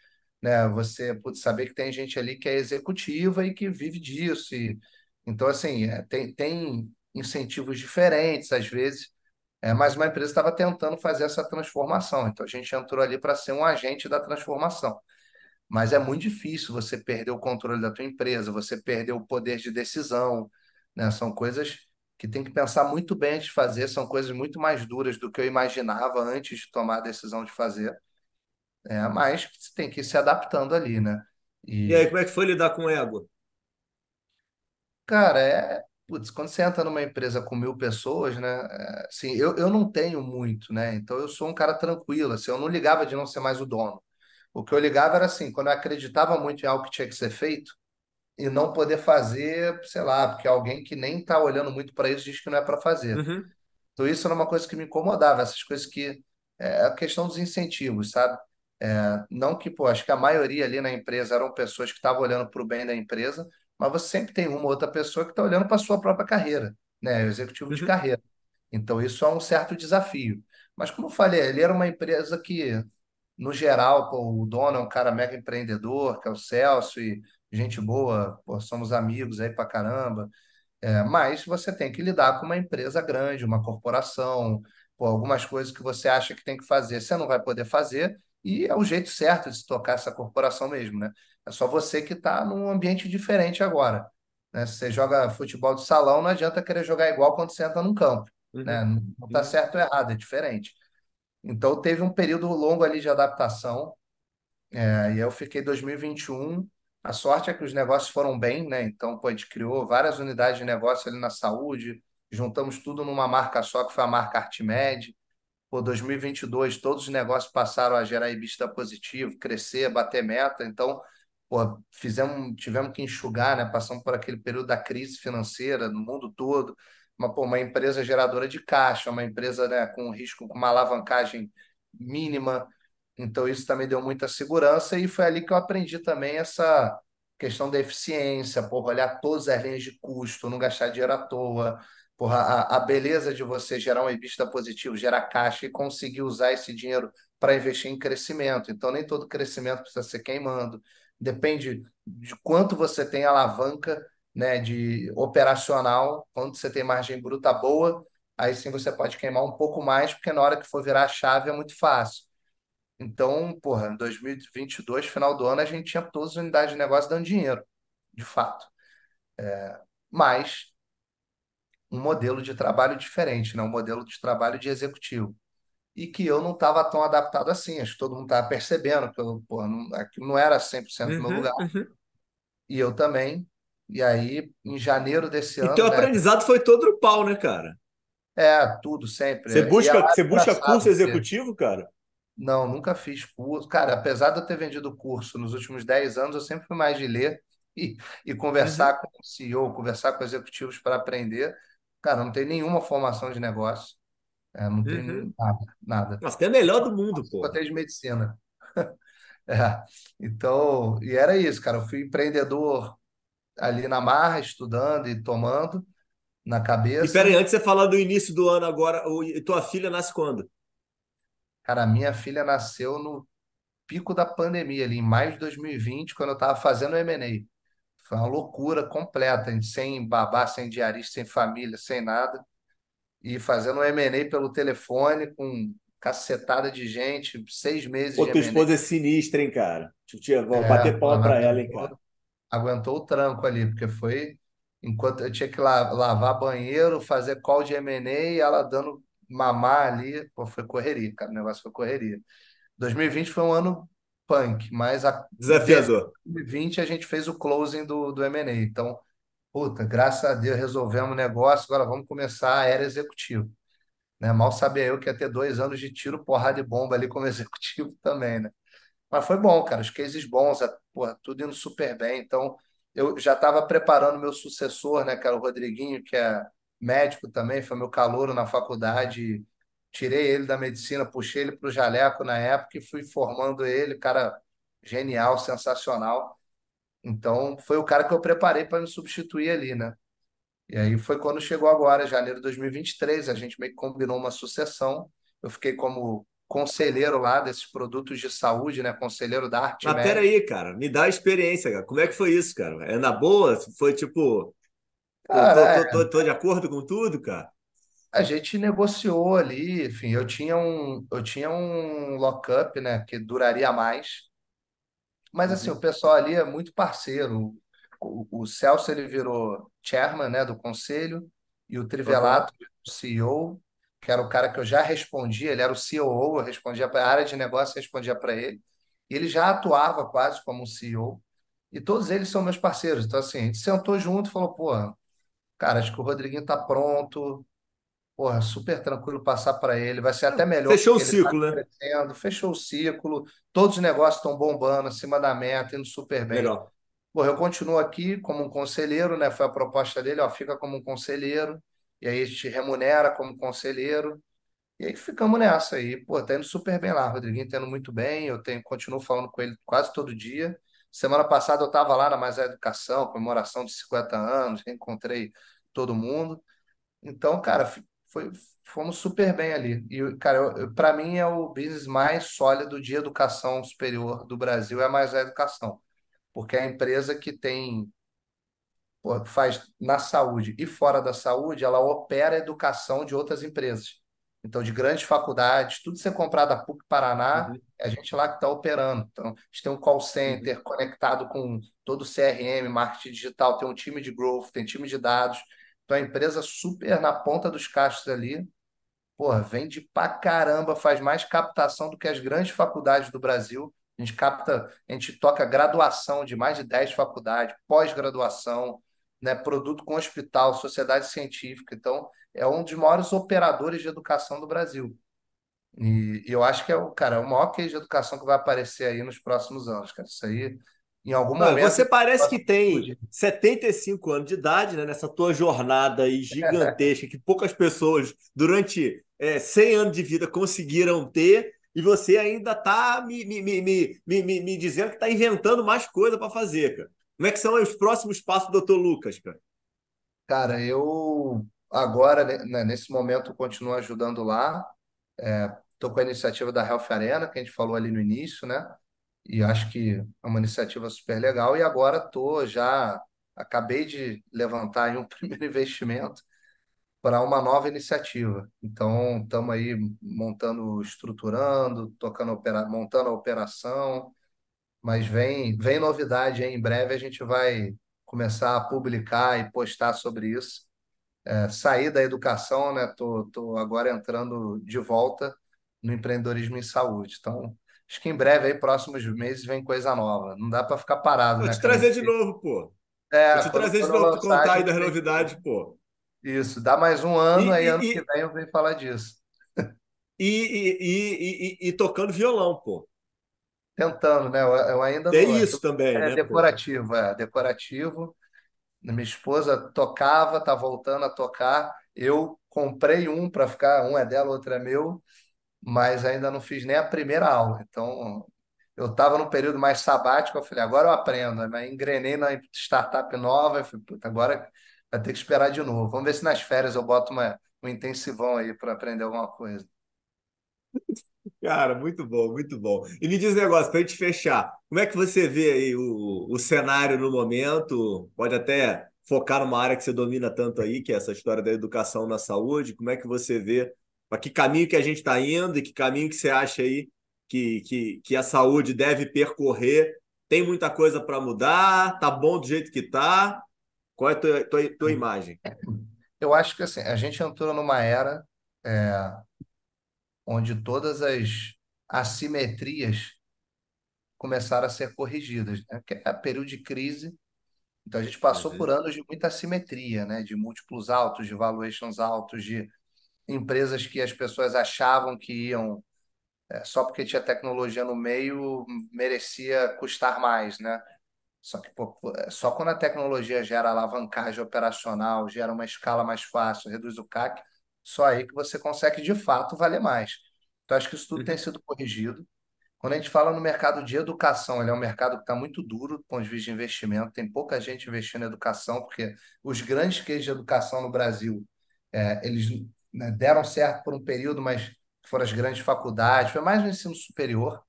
né? Você putz, saber que tem gente ali que é executiva e que vive disso. E, então, assim, é, tem, tem incentivos diferentes às vezes é, mas uma empresa estava tentando fazer essa transformação. Então a gente entrou ali para ser um agente da transformação. Mas é muito difícil você perder o controle da tua empresa, você perder o poder de decisão, né? São coisas que tem que pensar muito bem antes de fazer, são coisas muito mais duras do que eu imaginava antes de tomar a decisão de fazer. É, mas você tem que ir se adaptando ali, né? E aí, E, como é que foi lidar com ego? cara, é. Putz, quando você entra numa empresa com mil pessoas, né? é, assim, eu, eu não tenho muito, né? Então eu sou um cara tranquilo, assim, eu não ligava de não ser mais o dono. O que eu ligava era assim, quando eu acreditava muito em algo que tinha que ser feito e não poder fazer, sei lá, porque alguém que nem está olhando muito para isso diz que não é para fazer. Uhum, Então isso era uma coisa que me incomodava, essas coisas que é a questão dos incentivos, sabe? É, não que, pô, acho que a maioria ali na empresa eram pessoas que estavam olhando para o bem da empresa, mas você sempre tem uma outra pessoa que está olhando para a sua própria carreira, né? O executivo de uhum. carreira. Então isso é um certo desafio. Mas como eu falei, ele era uma empresa que no geral, pô, o dono é um cara mega empreendedor, que é o Celso, e gente boa, pô, somos amigos aí pra caramba. É, mas você tem que lidar com uma empresa grande, uma corporação, pô, algumas coisas que você acha que tem que fazer, você não vai poder fazer, e é o jeito certo de se tocar essa corporação mesmo, né? É só você que está num ambiente diferente agora. Né? Se você joga futebol de salão, não adianta querer jogar igual quando você entra num campo. Né? Uhum. Não está Uhum. certo ou errado, é diferente. Então, teve um período longo ali de adaptação, é, e eu fiquei 2021. A sorte é que os negócios foram bem, né? Então, pô, a gente criou várias unidades de negócio ali na saúde, juntamos tudo numa marca só, que foi a marca Artimed. Pô, 2022, todos os negócios passaram a gerar EBITDA positivo, crescer, bater meta. Então, pô, fizemos, tivemos que enxugar, né? Passamos por aquele período da crise financeira no mundo todo. Uma, pô, uma empresa geradora de caixa, uma empresa, né, com risco, com uma alavancagem mínima. Então, isso também deu muita segurança e foi ali que eu aprendi também essa questão da eficiência, porra, olhar todas as linhas de custo, não gastar dinheiro à toa, porra, a, a beleza de você gerar um EBITDA positivo, gerar caixa e conseguir usar esse dinheiro para investir em crescimento. Então, nem todo crescimento precisa ser queimando. Depende de quanto você tem alavanca, né, de operacional, quanto você tem margem bruta boa, aí sim você pode queimar um pouco mais, porque na hora que for virar a chave é muito fácil. Então, porra, em 2022, final do ano, a gente tinha todas as unidades de negócio dando dinheiro, de fato. Mas um modelo de trabalho diferente, né? um modelo de trabalho de executivo. E que eu não estava tão adaptado assim. Acho que todo mundo estava percebendo que eu, porra, não, aquilo não era 100% meu Uhum. lugar. Uhum. E eu também. E aí, em janeiro desse E teu ano, né? aprendizado foi todo no pau, né, cara? É, tudo sempre. Você E é busca, mais você busca engraçado, curso porque executivo, cara? Não, nunca fiz curso. Cara, apesar de eu ter vendido curso nos últimos 10 anos, eu sempre fui mais de ler e, e Uhum. conversar com o CEO, conversar com executivos para aprender. Cara, não tem nenhuma formação de negócio, é, não Uhum. tem nada, nada. Nossa, tem a melhor do mundo, porra. tem de medicina. É. Então, e era isso, cara. Eu fui empreendedor ali na marra, estudando e tomando na E pera aí, cabeça. antes de você falar do início do ano agora, e tua filha nasce quando? Cara, minha filha nasceu no pico da pandemia, ali em maio de 2020, quando eu estava fazendo o M&A. Foi uma loucura completa, sem babá, sem diarista, sem família, sem nada. E fazendo um M&A pelo telefone com cacetada de gente, seis meses Pô, tua esposa é sinistra, hein, cara? Te- vou É, bater pô, palma ela hein, cara? aguentou, o tranco ali, porque foi enquanto eu tinha que la- lavar banheiro, fazer call de M&A, e ela dando mamar ali, pô, foi correria, cara, o negócio foi correria. 2020 foi um ano punk, mas a, Desafiador. de 2020 a gente fez o closing do, do M&A. Então, puta, graças a Deus resolvemos o negócio, agora vamos começar a era executiva. Né? Mal sabia eu que ia ter dois anos de tiro, porrada e bomba ali como executivo também, né? Mas foi bom, cara, os cases bons, a- porra, tudo indo super bem. Então, eu já estava preparando meu sucessor, né, que era o Rodriguinho, que é médico também, foi meu calouro na faculdade. Tirei ele da medicina, puxei ele para o jaleco na época e fui formando ele, cara genial, sensacional. Então, foi o cara que eu preparei para me substituir ali, né? E aí foi quando chegou agora, janeiro de 2023, a gente meio que combinou uma sucessão. Eu fiquei como conselheiro lá desses produtos de saúde, né? Conselheiro da Mas pera Artimed. aí, cara, me dá a experiência, cara. Como é que foi isso, cara? É na boa? Foi tipo, pô, tô, Cara, tô, é, tô, tô de acordo com tudo, cara? a gente negociou ali, enfim, eu tinha um, eu tinha um lockup, né, que duraria mais. Mas assim, o Uhum. pessoal ali é muito parceiro. O, o Celso ele virou chairman, né, do conselho e o. Trivelato, o CEO, que era o cara que eu já respondia, ele era o COO, eu respondia para a área de negócio, respondia para ele. E ele já atuava quase como um CEO. E todos eles são meus parceiros. Então assim, a gente sentou junto e falou, pô, cara, acho que o Rodriguinho tá pronto. Porra, super tranquilo passar para ele. Vai ser até melhor, Fechou o está ciclo, né? crescendo, fechou o ciclo, todos os negócios estão bombando, acima da meta, indo super bem. Legal. Porra, eu continuo aqui como um conselheiro, né? Foi a proposta dele, ó, fica como um conselheiro, e aí a gente remunera como conselheiro, e aí ficamos nessa aí. Pô, tá indo super bem lá, Rodriguinho tá indo muito bem, eu tenho, continuo falando com ele quase todo dia. Semana passada eu estava lá na Mais Educação, comemoração de 50 anos, reencontrei todo mundo. Então, cara, foi, fomos super bem ali. E, cara, para mim é o business mais sólido de educação superior do Brasil, é mais a educação. Porque é a empresa que tem faz na saúde e fora da saúde, ela opera a educação de outras empresas. Então, de grandes faculdades, tudo ser comprado da PUC Paraná, Uhum, é a gente lá que está operando. Então, a gente tem um call uhum. center conectado com todo o CRM, marketing digital, tem um time de growth, tem time de dados. Então, a empresa super na ponta dos cachos ali, porra, vende pra caramba, faz mais captação do que as grandes faculdades do Brasil. A gente capta, a gente toca graduação de mais de 10 faculdades, pós-graduação, né, produto com hospital, sociedade científica. Então, é um dos maiores operadores de educação do Brasil. E, e eu acho que é o, cara, é o maior case de educação que vai aparecer aí nos próximos anos, cara. Isso aí, em algum Olha, momento, Você parece que tem explodir. 75 anos de idade, né? Nessa tua jornada aí gigantesca que poucas pessoas durante é, 100 anos de vida conseguiram ter, e você ainda está me, me, me, me, me, me dizendo que está inventando mais coisa para fazer, cara. Como é que são os próximos passos do doutor Lucas, cara? Cara, eu agora, né, nesse momento, continuo ajudando lá. Estou com a iniciativa da Health Arena, que a gente falou ali no início, né? E acho que é uma iniciativa super legal. E agora estou já, acabei de levantar um primeiro investimento para uma nova iniciativa. Então, estamos aí montando, estruturando, tocando, opera, montando a operação, mas vem, vem novidade aí. Em breve a gente vai começar a publicar e postar sobre isso. É, sair da educação, né? Tô, tô agora entrando de volta no empreendedorismo em saúde. Então, acho que em breve, aí, próximos meses, vem coisa nova. Não dá para ficar parado, Vou né, te trazer de novo, pô. Vou É, te quando, trazer de novo para contar aí das que. novidades, pô. Isso, dá mais um E, ano, aí e, ano que e, vem eu venho falar disso. e, e, e, e tocando violão, pô. Tentando, né? Eu, eu ainda Tem não. É, isso também, é né, pô? decorativo, é decorativo. Minha esposa tocava, tá voltando a tocar. Eu comprei um para ficar, um é dela, outro é meu, mas ainda não fiz nem a primeira aula. Então, eu estava num período mais sabático, eu falei, agora eu aprendo. Aí engrenei na startup nova, falei, puta, agora vai ter que esperar de novo. Vamos ver se nas férias eu boto uma, um intensivão aí para aprender alguma coisa. Cara, muito bom, muito bom. E me diz um negócio, para a gente fechar, como é que você vê aí o, o cenário no momento? Pode até focar numa área que você domina tanto aí, que é essa história da educação na saúde. Como é que você vê para que caminho que a gente está indo e que caminho que você acha aí que, que, que a saúde deve percorrer? Tem muita coisa para mudar? Tá bom do jeito que tá? Qual é a tua, tua, tua imagem? Eu acho que assim, a gente entrou numa era é, onde todas as assimetrias começaram a ser corrigidas, né? Que é período de crise Então a gente passou por Uhum, anos de muita assimetria, né? De múltiplos altos, de valuations altos, de empresas que as pessoas achavam que iam, é, só porque tinha tecnologia no meio, merecia custar mais, né? Só que pô, pô, é, só quando a tecnologia gera alavancagem operacional, gera uma escala mais fácil, reduz o CAC, só aí que você consegue de fato valer mais. Então acho que isso tudo tem uhum, sido corrigido. Quando a gente fala no mercado de educação, ele é um mercado que está muito duro do ponto de vista de investimento. Tem pouca gente investindo em educação, porque os grandes cases de educação no Brasil, é, eles né, deram certo por um período, mas foram as grandes faculdades, foi mais no ensino superior,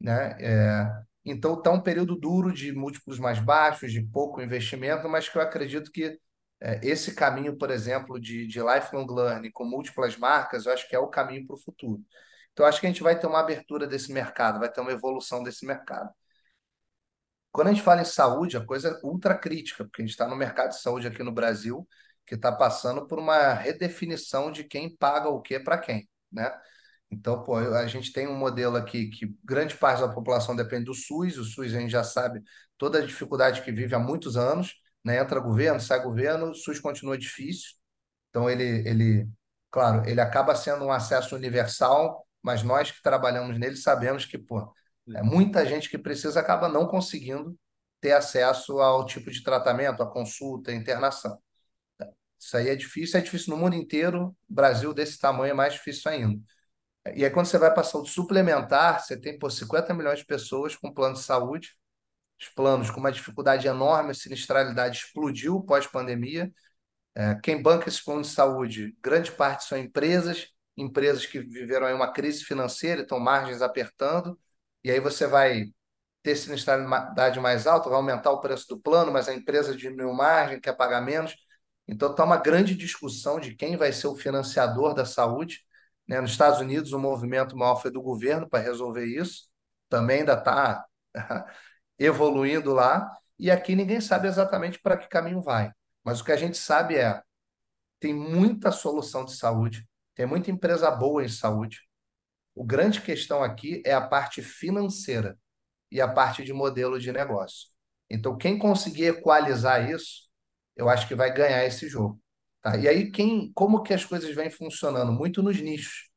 né? É, então está um período duro de múltiplos mais baixos, de pouco investimento, mas que eu acredito que esse caminho, por exemplo, de, de lifelong learning com múltiplas marcas, eu acho que é o caminho para o futuro. Então, acho que a gente vai ter uma abertura desse mercado, vai ter uma evolução desse mercado. Quando a gente fala em saúde, a coisa é ultra crítica, porque a gente está no mercado de saúde aqui no Brasil, que está passando por uma redefinição de quem paga o que para quem, né? Então, pô, a gente tem um modelo aqui que grande parte da população depende do SUS, o SUS a gente já sabe toda a dificuldade que vive há muitos anos, né? Entra governo, sai governo, o SUS continua difícil, então ele, ele, claro, ele acaba sendo um acesso universal, mas nós que trabalhamos nele sabemos que, pô, é muita gente que precisa acaba não conseguindo ter acesso ao tipo de tratamento, à consulta, à internação. Isso aí é difícil, é difícil no mundo inteiro, Brasil desse tamanho é mais difícil ainda. E aí, quando você vai para a saúde suplementar, você tem, pô, 50 milhões de pessoas com plano de saúde, os planos com uma dificuldade enorme, a sinistralidade explodiu pós-pandemia, É, quem banca esse plano de saúde, grande parte são empresas, empresas que viveram aí uma crise financeira, estão margens apertando, e aí você vai ter sinistralidade mais alta, vai aumentar o preço do plano, mas a empresa diminuiu margem, quer pagar menos. Então está uma grande discussão de quem vai ser o financiador da saúde. Né? Nos Estados Unidos, o movimento maior foi do governo para resolver isso, também ainda está evoluindo lá, e aqui ninguém sabe exatamente para que caminho vai. Mas o que a gente sabe é tem muita solução de saúde, tem muita empresa boa em saúde. O grande questão aqui é a parte financeira e a parte de modelo de negócio. Então, quem conseguir equalizar isso, eu acho que vai ganhar esse jogo. Tá? E aí, quem, como que as coisas vêm funcionando? Muito nos nichos.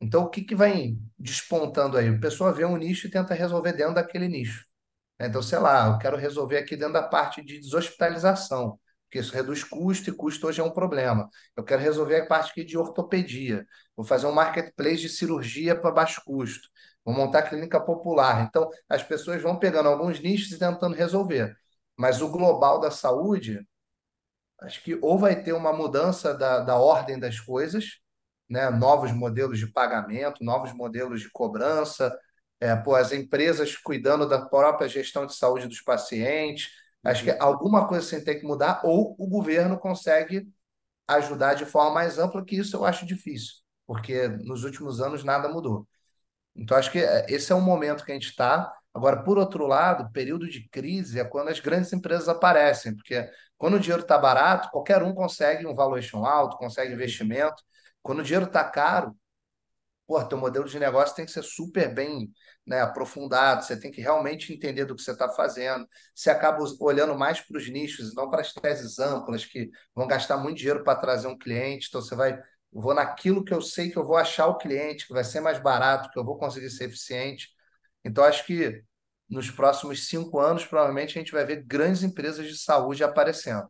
Então, o que, que vai despontando aí? A pessoa vê um nicho e tenta resolver dentro daquele nicho. Então, sei lá, eu quero resolver aqui dentro da parte de deshospitalização porque isso reduz custo e custo hoje é um problema. Eu quero resolver a parte aqui de ortopedia. Vou fazer um marketplace de cirurgia para baixo custo. Vou montar clínica popular. Então, as pessoas vão pegando alguns nichos e tentando resolver. Mas o global da saúde, acho que ou vai ter uma mudança da, da ordem das coisas, né? novos modelos de pagamento, novos modelos de cobrança, é, pô, as empresas cuidando da própria gestão de saúde dos pacientes, Acho que alguma coisa assim tem que mudar, ou o governo consegue ajudar de forma mais ampla, que isso eu acho difícil, porque nos últimos anos nada mudou. Então, acho que é, esse é o momento que a gente está. Agora, por outro lado, período de crise é quando as grandes empresas aparecem, porque quando o dinheiro está barato, qualquer um consegue um valuation alto, consegue investimento. Quando o dinheiro está caro, pô, teu modelo de negócio tem que ser super bem né, aprofundado, você tem que realmente entender do que você está fazendo. Você acaba olhando mais para os nichos, não para as teses amplas, que vão gastar muito dinheiro para trazer um cliente. Então, você vai, vou naquilo que eu sei que eu vou achar o cliente, que vai ser mais barato, que eu vou conseguir ser eficiente. Então, acho que nos próximos cinco anos, provavelmente, a gente vai ver grandes empresas de saúde aparecendo.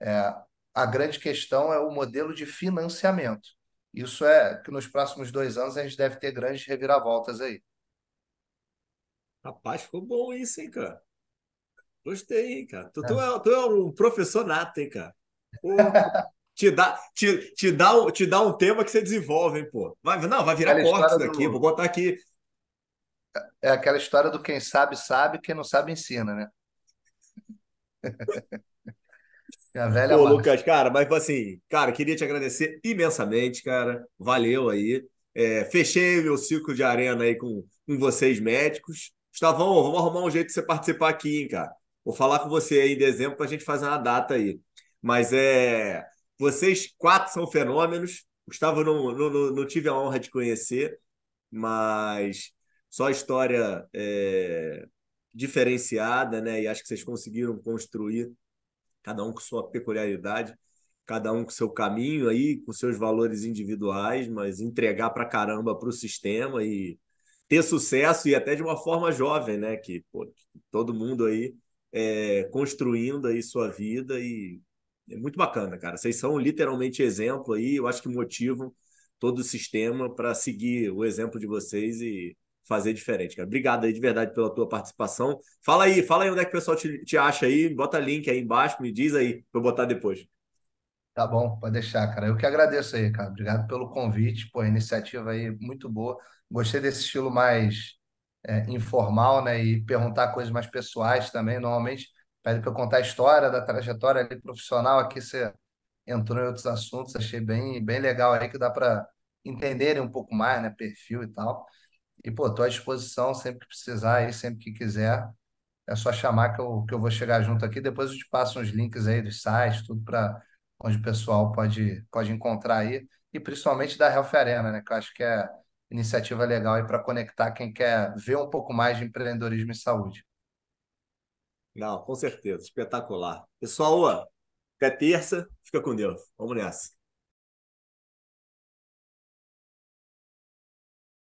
É, a grande questão é o modelo de financiamento. Isso é que nos próximos dois anos a gente deve ter grandes reviravoltas aí. Rapaz, ficou bom isso, hein, cara? Gostei, hein, cara. Tu, é. Tu, é, tu é um professor nato, hein, cara? Pô, te, dá, te, te, dá um, te dá um tema que você desenvolve, hein, pô. Vai, não, vai virar corte isso daqui, do... vou botar aqui. É aquela história do quem sabe, sabe, quem não sabe, ensina, né? É a velha Pô, Lucas, cara, mas assim, cara, queria te agradecer imensamente, cara. Valeu aí. É, fechei meu ciclo de arena aí com, com vocês médicos. Estavão, vamos arrumar um jeito de você participar aqui, hein, cara. Vou falar com você aí em dezembro para a gente fazer uma data aí. Mas é. Vocês quatro são fenômenos. Gustavo, não, não, não tive a honra de conhecer, mas só história é, diferenciada, né? E acho que vocês conseguiram construir, cada um com sua peculiaridade, cada um com seu caminho aí, com seus valores individuais, mas entregar para caramba para o sistema e ter sucesso e até de uma forma jovem, né? Que pô, todo mundo aí é, construindo aí sua vida e é muito bacana, cara. Vocês são literalmente exemplo aí, eu acho que motivam todo o sistema para seguir o exemplo de vocês e fazer diferente, cara. Obrigado aí de verdade pela tua participação. Fala aí, fala aí onde é que o pessoal te, te acha aí, bota link aí embaixo, me diz aí, para eu botar depois. Tá bom, pode deixar, cara. Eu que agradeço aí, cara. Obrigado pelo convite, pô, iniciativa aí muito boa. Gostei desse estilo mais é, informal, né? E perguntar coisas mais pessoais também. Normalmente pede para eu contar a história da trajetória ali profissional. Aqui você entrou em outros assuntos, achei bem, bem legal aí que dá para entenderem um pouco mais, né? Perfil e tal. E, pô, estou à disposição sempre que precisar aí, sempre que quiser. É só chamar que eu, que eu vou chegar junto aqui. Depois eu te passo uns links aí dos sites, tudo para onde o pessoal pode, pode encontrar aí, e principalmente da Health Arena, né? Que eu acho que é iniciativa legal aí para conectar quem quer ver um pouco mais de empreendedorismo e saúde. Não, com certeza, espetacular. Pessoal, até terça, fica com Deus. Vamos nessa.